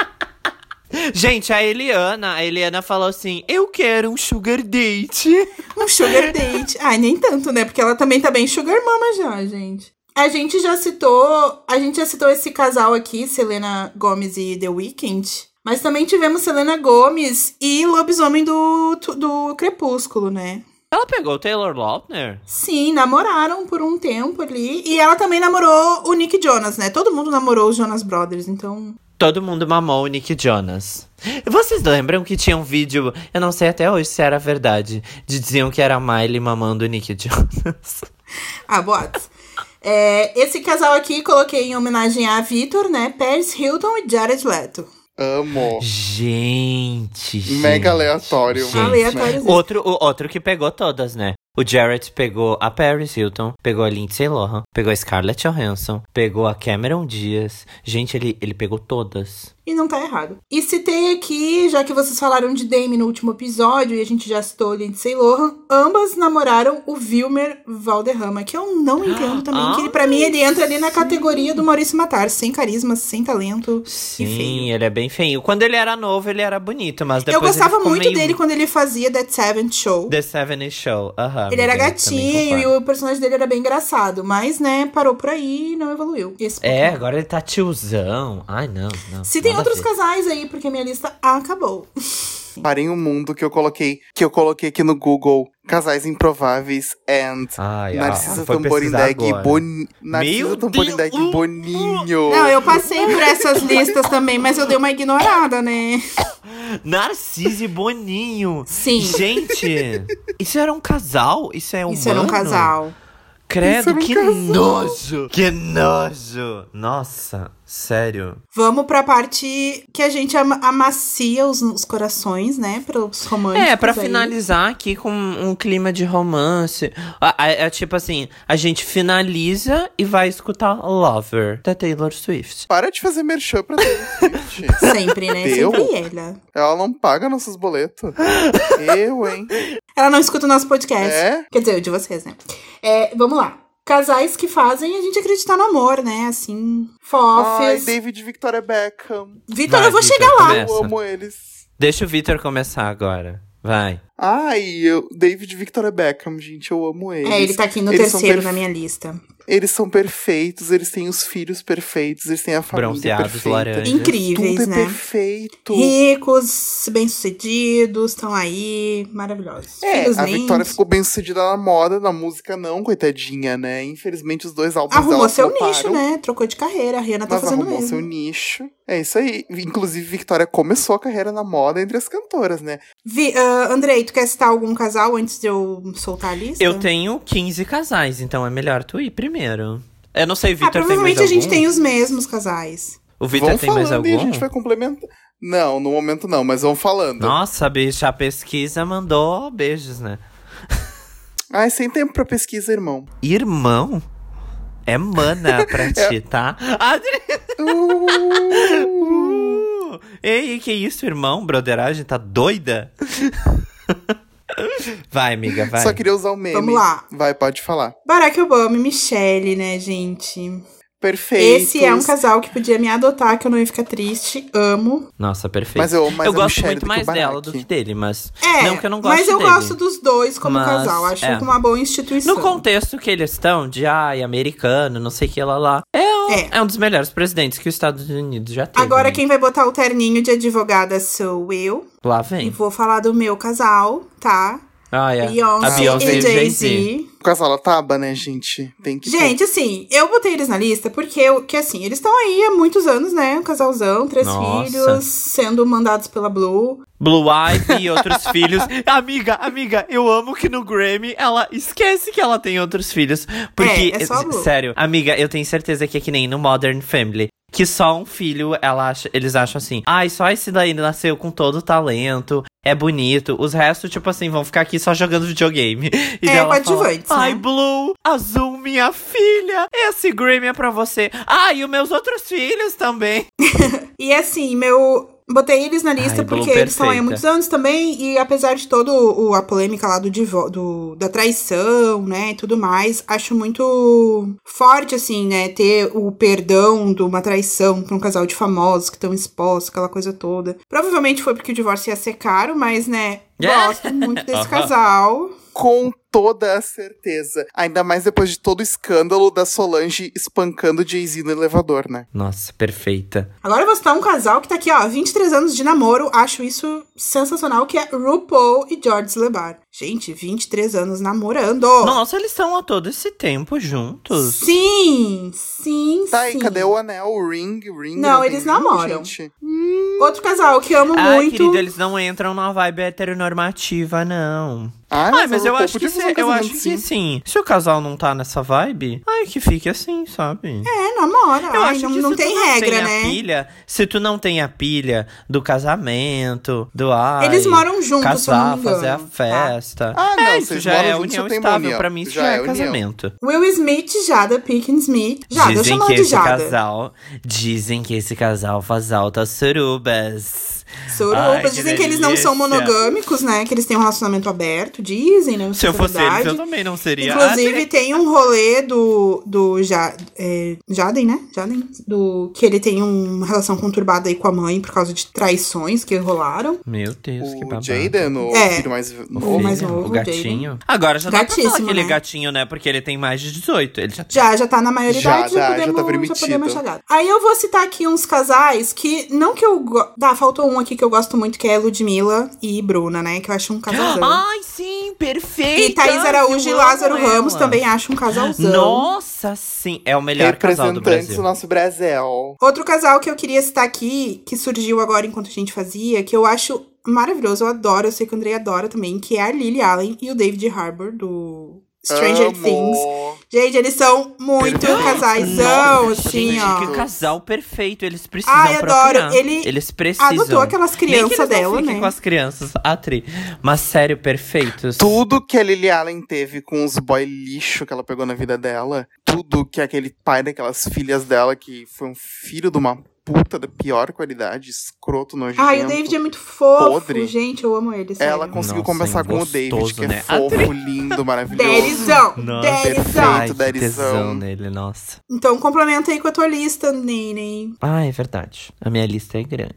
Gente, a Eliana, a Eliana falou assim: Eu quero um sugar date. Um sugar date. Ai, nem tanto, né? Porque ela também tá bem sugar mama já, gente. A gente já citou, a gente já citou esse casal aqui, Selena Gomes e The Weeknd. Mas também tivemos Selena Gomes e Lobisomem do, do Crepúsculo, né? Ela pegou o Taylor Lautner? Sim, namoraram por um tempo ali. E ela também namorou o Nick Jonas, né? Todo mundo namorou os Jonas Brothers, então. Todo mundo mamou o Nick Jonas. Vocês lembram que tinha um vídeo, eu não sei até hoje se era verdade, de diziam que era a Miley mamando o Nick Jonas. Ah, boatos. É, esse casal aqui coloquei em homenagem a Vitor, né? Paris Hilton e Jared Leto. Amo. Gente, gente. Mega aleatório. gente. Aleatório. Outro, o outro que pegou todas, né? O Jared pegou a Paris Hilton, pegou a Lindsay Lohan, pegou a Scarlett Johansson, pegou a Cameron Diaz. Gente, ele, ele pegou todas. E não tá errado. E citei aqui, já que vocês falaram de Dame no último episódio e a gente já citou Lindsay Lohan, ambas namoraram o Wilmer Valderrama, que eu não entendo também, que ele, pra mim ele entra ali na categoria do Maurício Matar, sem carisma, sem talento Sim, ele é bem feio. Quando ele era novo, ele era bonito, mas Eu depois ele gostava muito meio dele quando ele fazia That Seventh Show. The 70 Show. Aham. Ele era amiga, também gatinho e o personagem dele era bem engraçado, mas, né, parou por aí e não evoluiu. Esse É, agora ele tá tiozão. Ai, não, não. Tem outros ver. casais aí, porque minha lista acabou. Parem o mundo que eu coloquei, que eu coloquei aqui no Google. Casais improváveis and Ai, Narcisa ah, foi Tamborindeg e agora. Boni... Narcisa Meu Tamborindeg Deus! e Boninho. Não, eu passei por essas listas também, mas eu dei uma ignorada, né? Narciso e Boninho. Sim. Gente, isso era um casal? Isso é humano? Isso era um casal. Credo, um que casal. nojo. Que nojo. Nossa, sério. Vamos pra parte que a gente ama- amacia os, os corações, né? Para os românticos. É, pra aí. finalizar aqui com um clima de romance. Ah, É, é tipo assim, a gente finaliza e vai escutar Lover, da Taylor Swift. Para de fazer merchan pra Taylor Swift. Sempre, né? Deu? Sempre ela. Ela não paga nossos boletos. Eu, hein? Ela não escuta o nosso podcast. É? Quer dizer, o de vocês, né? É, vamos lá. Casais que fazem a gente acreditar no amor, né? Assim, Ai, fofes. David e Victoria Beckham. Vitor, Vai, eu vou Vitor, chegar lá. começa. Eu amo eles. Deixa o Victor começar agora. Vai. Ai, eu, David Victoria Beckham, gente, eu amo eles. É, ele tá aqui no Eles terceiro na minha lista. Eles são perfeitos, eles têm os filhos perfeitos, eles têm a família Bronzeados, perfeita. laranjas. Incríveis, Tudo é né? perfeito. Ricos, bem-sucedidos, estão aí, maravilhosos. É, Filhos a lindos. Victoria ficou bem sucedida na moda, na música não, coitadinha, né? Infelizmente os dois álbuns Arrumou dela seu floparam, nicho, né? Trocou de carreira. A Rihanna tá fazendo arrumou mesmo. seu nicho. É isso aí. Inclusive, Victoria começou a carreira na moda entre as cantoras, né? Vi, ah, Andrei, tu quer citar algum casal antes de eu soltar a lista? Eu tenho 15 casais, então é melhor tu ir primeiro. Eu não sei, Ah, Vitor tem mais provavelmente a gente algum? tem os mesmos casais. O Vitor tem mais falando algum? e a gente vai complementar. Não, no momento não, mas vamos falando. Nossa, bicho, a pesquisa mandou beijos, né? Ai, sem tempo pra pesquisa, irmão. Irmão? É mana pra ti, tá? Adri... Uh! Ei, que isso, irmão? Broderagem, tá doida? Vai, amiga, vai. Só queria usar o meme. Vamos lá. Vai, pode falar. Barack Obama e Michelle, né, gente? Perfeito. Esse é um casal que podia me adotar, que eu não ia ficar triste. Amo. Nossa, perfeito. Mas eu mais eu gosto Michelle muito mais dela do que dele, mas. É, não que eu não gosto mas eu dele. gosto dos dois como Mas, casal. Acho é. uma boa instituição. No contexto que eles estão, de ai, americano, não sei o que lá lá. É um, É. é. um dos melhores presidentes que os Estados Unidos já teve. Agora né? quem vai botar o terninho de advogada sou eu. Lá E vem. vou falar do meu casal, tá? Ah, é. Beyoncé, a Beyoncé e o Jay-Z. Jay-Z. O casal taba, né, gente? Tem que ter. Gente, assim, eu botei eles na lista porque, eu, que, assim, eles estão aí há muitos anos, né? Um casalzão, três Nossa. filhos, sendo mandados pela Blue. Blue Ivy e outros filhos. Amiga, amiga, eu amo que no Grammy ela esquece que ela tem outros filhos. Porque, É, é só a Blue. sério, amiga, eu tenho certeza que é que nem no Modern Family. Que só um filho, ela acha, eles acham assim, ai, só esse daí nasceu com todo o talento, é bonito. Os restos, tipo assim, vão ficar aqui só jogando videogame. E É, ela fala, coadjuvantes, né? Ai, Blue, Azul, minha filha, esse Grammy é pra você. Ah, e os meus outros filhos também. E assim, meu. Botei eles na lista Ai, porque eles estão aí há muitos anos também. E apesar de toda a polêmica lá do, do da traição, né, e tudo mais, acho muito forte, assim, né, ter o perdão de uma traição pra um casal de famosos que estão expostos, aquela coisa toda. Provavelmente foi porque o divórcio ia ser caro, mas, né, gosto muito desse casal. Com toda a certeza. Ainda mais depois de todo o escândalo da Solange espancando Jay-Z no elevador, né? Nossa, perfeita. Agora eu vou citar um casal que tá aqui, ó, 23 anos de namoro. Acho isso sensacional, que é RuPaul e George Lebar. Gente, 23 anos namorando. Nossa, eles estão há todo esse tempo juntos. Sim, sim, Tá, sim. e cadê o anel? O ring? O ring? Não, tem eles ring, namoram. gente? Outro casal que amo Ai, muito. querido, eles não entram na vibe heteronormativa, não. Ah, Ai, mas o eu acho que se, um eu acho que sim. Se o casal não tá nessa vibe, ai, que fique assim, sabe? É, namora. Eu Ai, acho não, que não tem não regra, né? pilha, se tu não tem a pilha do casamento, do ai, Eles moram juntos, eu casar, fazer a tá? festa. Ah, não, é, isso já é união já estável. Pra mim, isso Já já, é, é casamento. Will Smith e Jada Pinkett Smith. Jada, eu dizem chamo que de esse Jada. casal, dizem que esse casal faz altas surubas. Ai, que dizem que eles não são monogâmicos, né? Que eles têm um relacionamento aberto, dizem, né? Se eu é fosse eles, eu também não seria. Inclusive, Ah, tem um rolê do, do ja, é, Jaden, né? Jaden. Do, que ele tem uma relação conturbada aí com a mãe por causa de traições que rolaram. Meu Deus, que O babado. Jaden, o É. filho mais O, O mais novo, o gatinho. Agora já dá pra falar Gatíssimo, que ele é né? gatinho, né? Porque ele tem mais de 18. Ele já Já, já tá na maioridade, Já já, já podemos, tá já permitido. podemos chegar. Aí eu vou citar aqui uns casais que, não que eu... Tá, faltou um aqui que eu gosto muito, que é Ludmilla e Bruna, né? Que eu acho um casalzão. Ai, sim, perfeito. e Thaís Araújo e Lázaro Ramos também acho um casalzão. Nossa, sim. É o melhor casal do Brasil. do nosso Brasil. Outro casal que eu queria citar aqui, que surgiu agora enquanto a gente fazia, que eu acho maravilhoso, eu adoro, eu sei que o Andrei adora também, que é a Lily Allen e o David Harbour, do Stranger Amo. Things. Gente, eles são muito Perfeito. casaisão, Nossa, assim, gente, ó. que casal perfeito. Eles precisam Ai, adoro. Ele Eles precisam. adotou aquelas Nem que crianças eles não dela, né? com as crianças, Atri. Mas sério, perfeitos. Tudo que a Lily Allen teve com os boy lixo que ela pegou na vida dela, tudo que aquele pai daquelas filhas dela, que foi um filho de uma puta da pior qualidade, escroto, nojento. Ai, o David é muito fofo. podre. Gente, eu amo ele. sério. Ela conseguiu Nossa, conversar com o gostoso, David, que é né? fofo, lindo, maravilhoso. Derizão! Nossa, Derizão! Derizão. nele, nossa. Então complementa aí com a tua lista, Nene. Ah, é verdade. A minha lista é grande.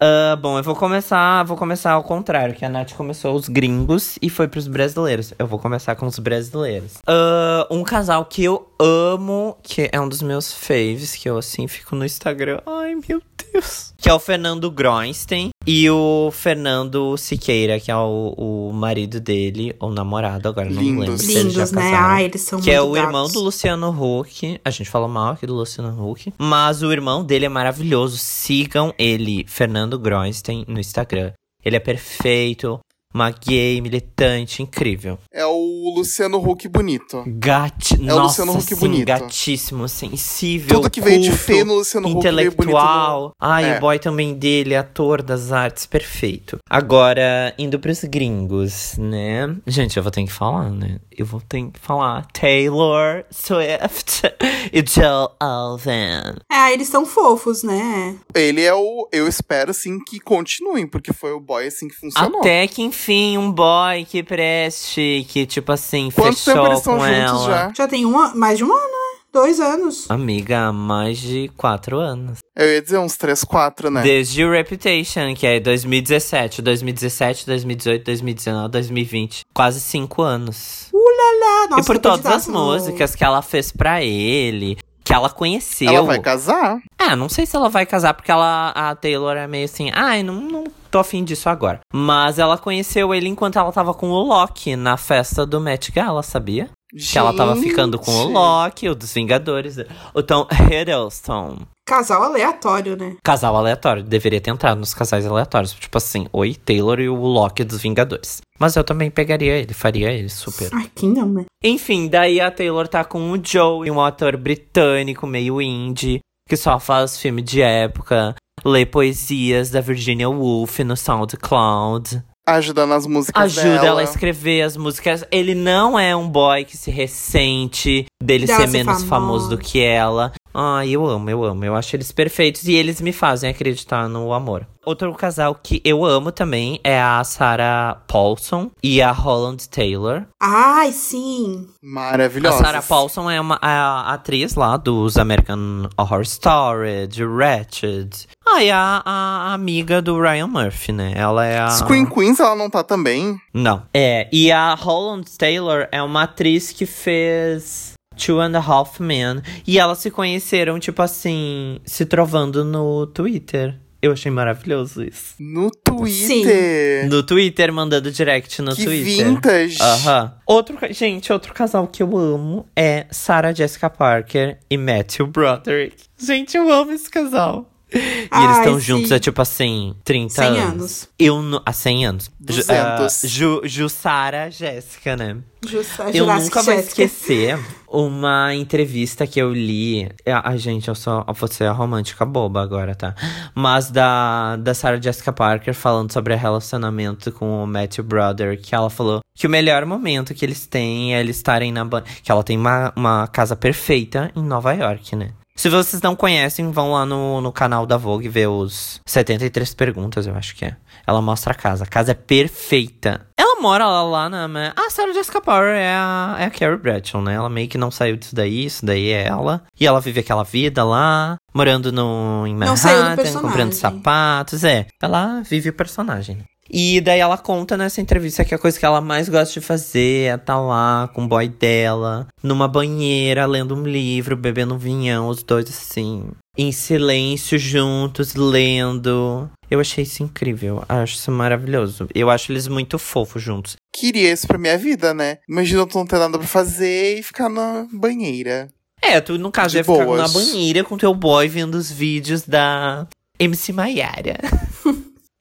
Ah, bom, eu vou começar, vou começar ao contrário, que a Nath começou os gringos e foi pros brasileiros. Eu vou começar com os brasileiros. Ah, um casal que eu amo, que é um dos meus faves, que eu assim fico no Instagram. Ai, meu Deus. Que é o Fernando Groenstein e o Fernando Siqueira, que é o, o marido dele, ou namorado, agora não Lindos. lembro se eles já Lindos, né? casaram. Ai, eles são Que é o irmão gatos. do Luciano Huck. A gente falou mal aqui do Luciano Huck. Mas o irmão dele é maravilhoso. Sigam ele, Fernando Groenstein, no Instagram. Ele é perfeito. Uma gay, militante, incrível. É o Luciano Huck bonito. Gati... É o Nossa, Luciano Huck sim, bonito. gatíssimo, sensível, Tudo que veio de culto, feio no Luciano Huck bonito intelectual. Ai, É. o boy também dele, ator das artes, perfeito. Agora, indo pros gringos, né? Gente, eu vou ter que falar, né? Eu vou ter que falar Taylor Swift e Joe Alvin. É, eles são fofos, né? Ele é o. Eu espero, assim, que continuem, porque foi o boy, assim, que funcionou. Até que enfim, um boy que preste, que tipo assim, Quanto tempo fechou eles estão com juntos ela. já? Já tem um, an- mais de um ano, né? Dois anos. Amiga, há mais de quatro anos. Eu ia dizer uns 3, 4, né? Desde o Reputation, que é 2017, 2017, 2018, 2019, 2020. Quase cinco anos. Ah, nossa, e por todas as músicas que ela fez pra ele, que ela conheceu. Ela vai casar? Ah, não sei se ela vai casar, porque ela, a Taylor é meio assim, ai, não, não tô afim disso agora. Mas ela conheceu ele enquanto ela tava com o Loki na festa do Met Gala, sabia? Que ela tava ficando com o Gente. Loki, o dos Vingadores, o Tom Hiddleston. Casal aleatório, né? Casal aleatório, deveria ter entrado nos casais aleatórios. Tipo assim, oi, Taylor e o Loki dos Vingadores. Mas eu também pegaria ele, faria ele super. Ai, quem não, né? Enfim, daí a Taylor tá com o Joe, um ator britânico meio indie, que só faz filme de época, lê poesias da Virginia Woolf no SoundCloud, Ajudando as músicas ajuda dela. ela a escrever as músicas. Ele não é um boy que se ressente dele Dela ser ser menos famosa. famoso do que ela. Ai, eu amo, eu amo. Eu acho eles perfeitos e eles me fazem acreditar no amor. Outro casal que eu amo também é a Sarah Paulson e a Holland Taylor. Ai, sim. Maravilhosa. A Sarah Paulson é uma a atriz lá dos American Horror Story, de Ratched. Ah, e a, a amiga do Ryan Murphy, né? Ela é a. Scream Queens, ela não tá também? Não. É, e a Holland Taylor é uma atriz que fez Two and a Half Men. E elas se conheceram, tipo assim, se trovando no Twitter. Eu achei maravilhoso isso. No Twitter. No Twitter, mandando direct no Que Twitter. vintage. Aham. Outro, gente, outro casal que eu amo é Sarah Jessica Parker e Matthew Broderick. Gente, eu amo esse casal. E eles estão juntos há, tipo assim, 30 100 anos. anos. Eu não. Há 100 anos. Ju, 200. ah, Ju, Jussara Jéssica, né? Justa, Eu Jurassic nunca vou Jessica. esquecer uma entrevista que eu li. Ai, gente, eu sou. Eu vou ser a romântica boba agora, tá? Mas da, da Sarah Jessica Parker falando sobre o relacionamento com o Matthew Brother, que ela falou que o melhor momento que eles têm é eles estarem na. Que ela tem uma, uma casa perfeita em Nova York, né? Se vocês não conhecem, vão lá no, no canal da Vogue ver os 73 perguntas, eu acho que é. Ela mostra a casa. A casa é perfeita. Ela mora lá, lá na. na- A Sarah Jessica Parker é a, é a Carrie Bradshaw, né? Ela meio que não saiu disso daí, isso daí é ela. E ela vive aquela vida lá, morando no, em Manhattan, comprando sapatos. É, ela vive o personagem. E daí ela conta nessa entrevista que a coisa que ela mais gosta de fazer é estar lá com o boy dela, numa banheira, lendo um livro, bebendo um vinhão, os dois assim, em silêncio juntos, lendo. Eu achei isso incrível, acho isso maravilhoso. Eu acho eles muito fofos juntos. Queria isso pra minha vida, né? Imagina tu não ter nada pra fazer e ficar na banheira. É, tu no caso De ia ficar boas. na banheira com teu boy vendo os vídeos da MC Maiara.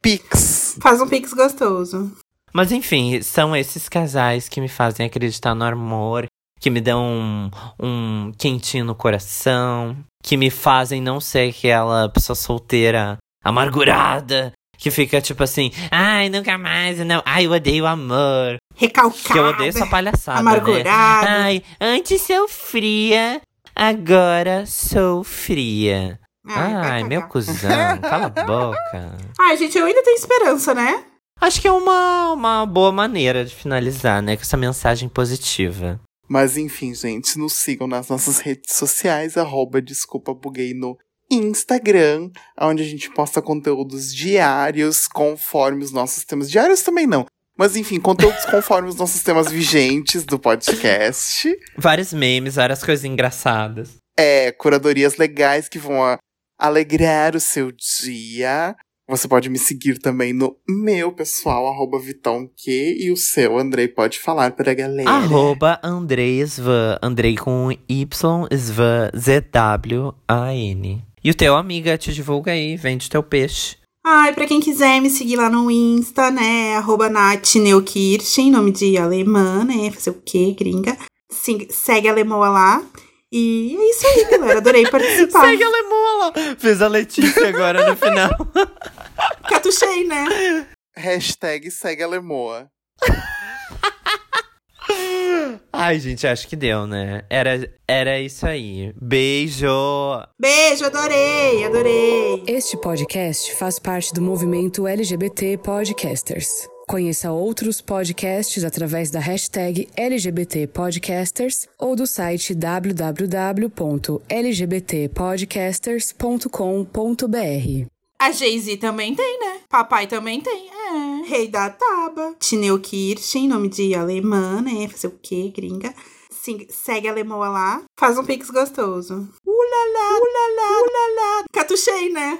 Pix. Faz um pix gostoso. Mas enfim, são esses casais que me fazem acreditar no amor, que me dão um, um quentinho no coração, que me fazem não ser aquela pessoa solteira amargurada, que fica tipo assim, ai, nunca mais, não, ai, eu odeio amor. Recalcada. Que eu odeio essa palhaçada, né? Amargurada. Ai, antes sou fria, agora sou fria. Ai, vai Ai, meu cagar. cuzão, cala a boca. Ai, gente, eu ainda tenho esperança, né? Acho que é uma, uma boa maneira de finalizar, né? Com essa mensagem positiva. Mas enfim, gente, nos sigam nas nossas redes sociais, arroba Desculpa Buguei no Instagram, onde a gente posta conteúdos diários conforme os nossos temas. Diários também não. Mas enfim, conteúdos conforme os nossos temas vigentes do podcast. Vários memes, várias coisas engraçadas. É, curadorias legais que vão a- alegrar o seu dia. Você pode me seguir também no meu pessoal, arroba VitãoQ, e o seu, Andrei, pode falar pra galera. Arroba Andrei Svan. Andrei com Y, Svan, Z-W-A-N. E o teu amiga te divulga aí, vende teu peixe. Ai, pra quem quiser me seguir lá no Insta, né? Arroba Nath Neukirchen, nome de alemã, né? Fazer o quê, gringa? Sim, segue a Lemoa lá. E é isso aí, galera. Adorei participar. Segue a Lemola! Fez a Letícia agora no final. Catuchei, né? Hashtag segue a Lemoa. Ai, gente, acho que deu, né? Era, era isso aí. Beijo! Beijo, adorei, adorei. Este podcast faz parte do movimento LGBT Podcasters. Conheça outros podcasts através da hashtag LGBT Podcasters ou do site www.lgbtpodcasters.com.br. A Jay-Z também tem, né? Papai também tem. É. Rei da Taba. Tineu Kirchen, nome de alemã, né? Fazer o quê, gringa? Sim, segue a Lemoa lá. Faz um pix gostoso. Ulala, ulala, ulala. Catuchei, né?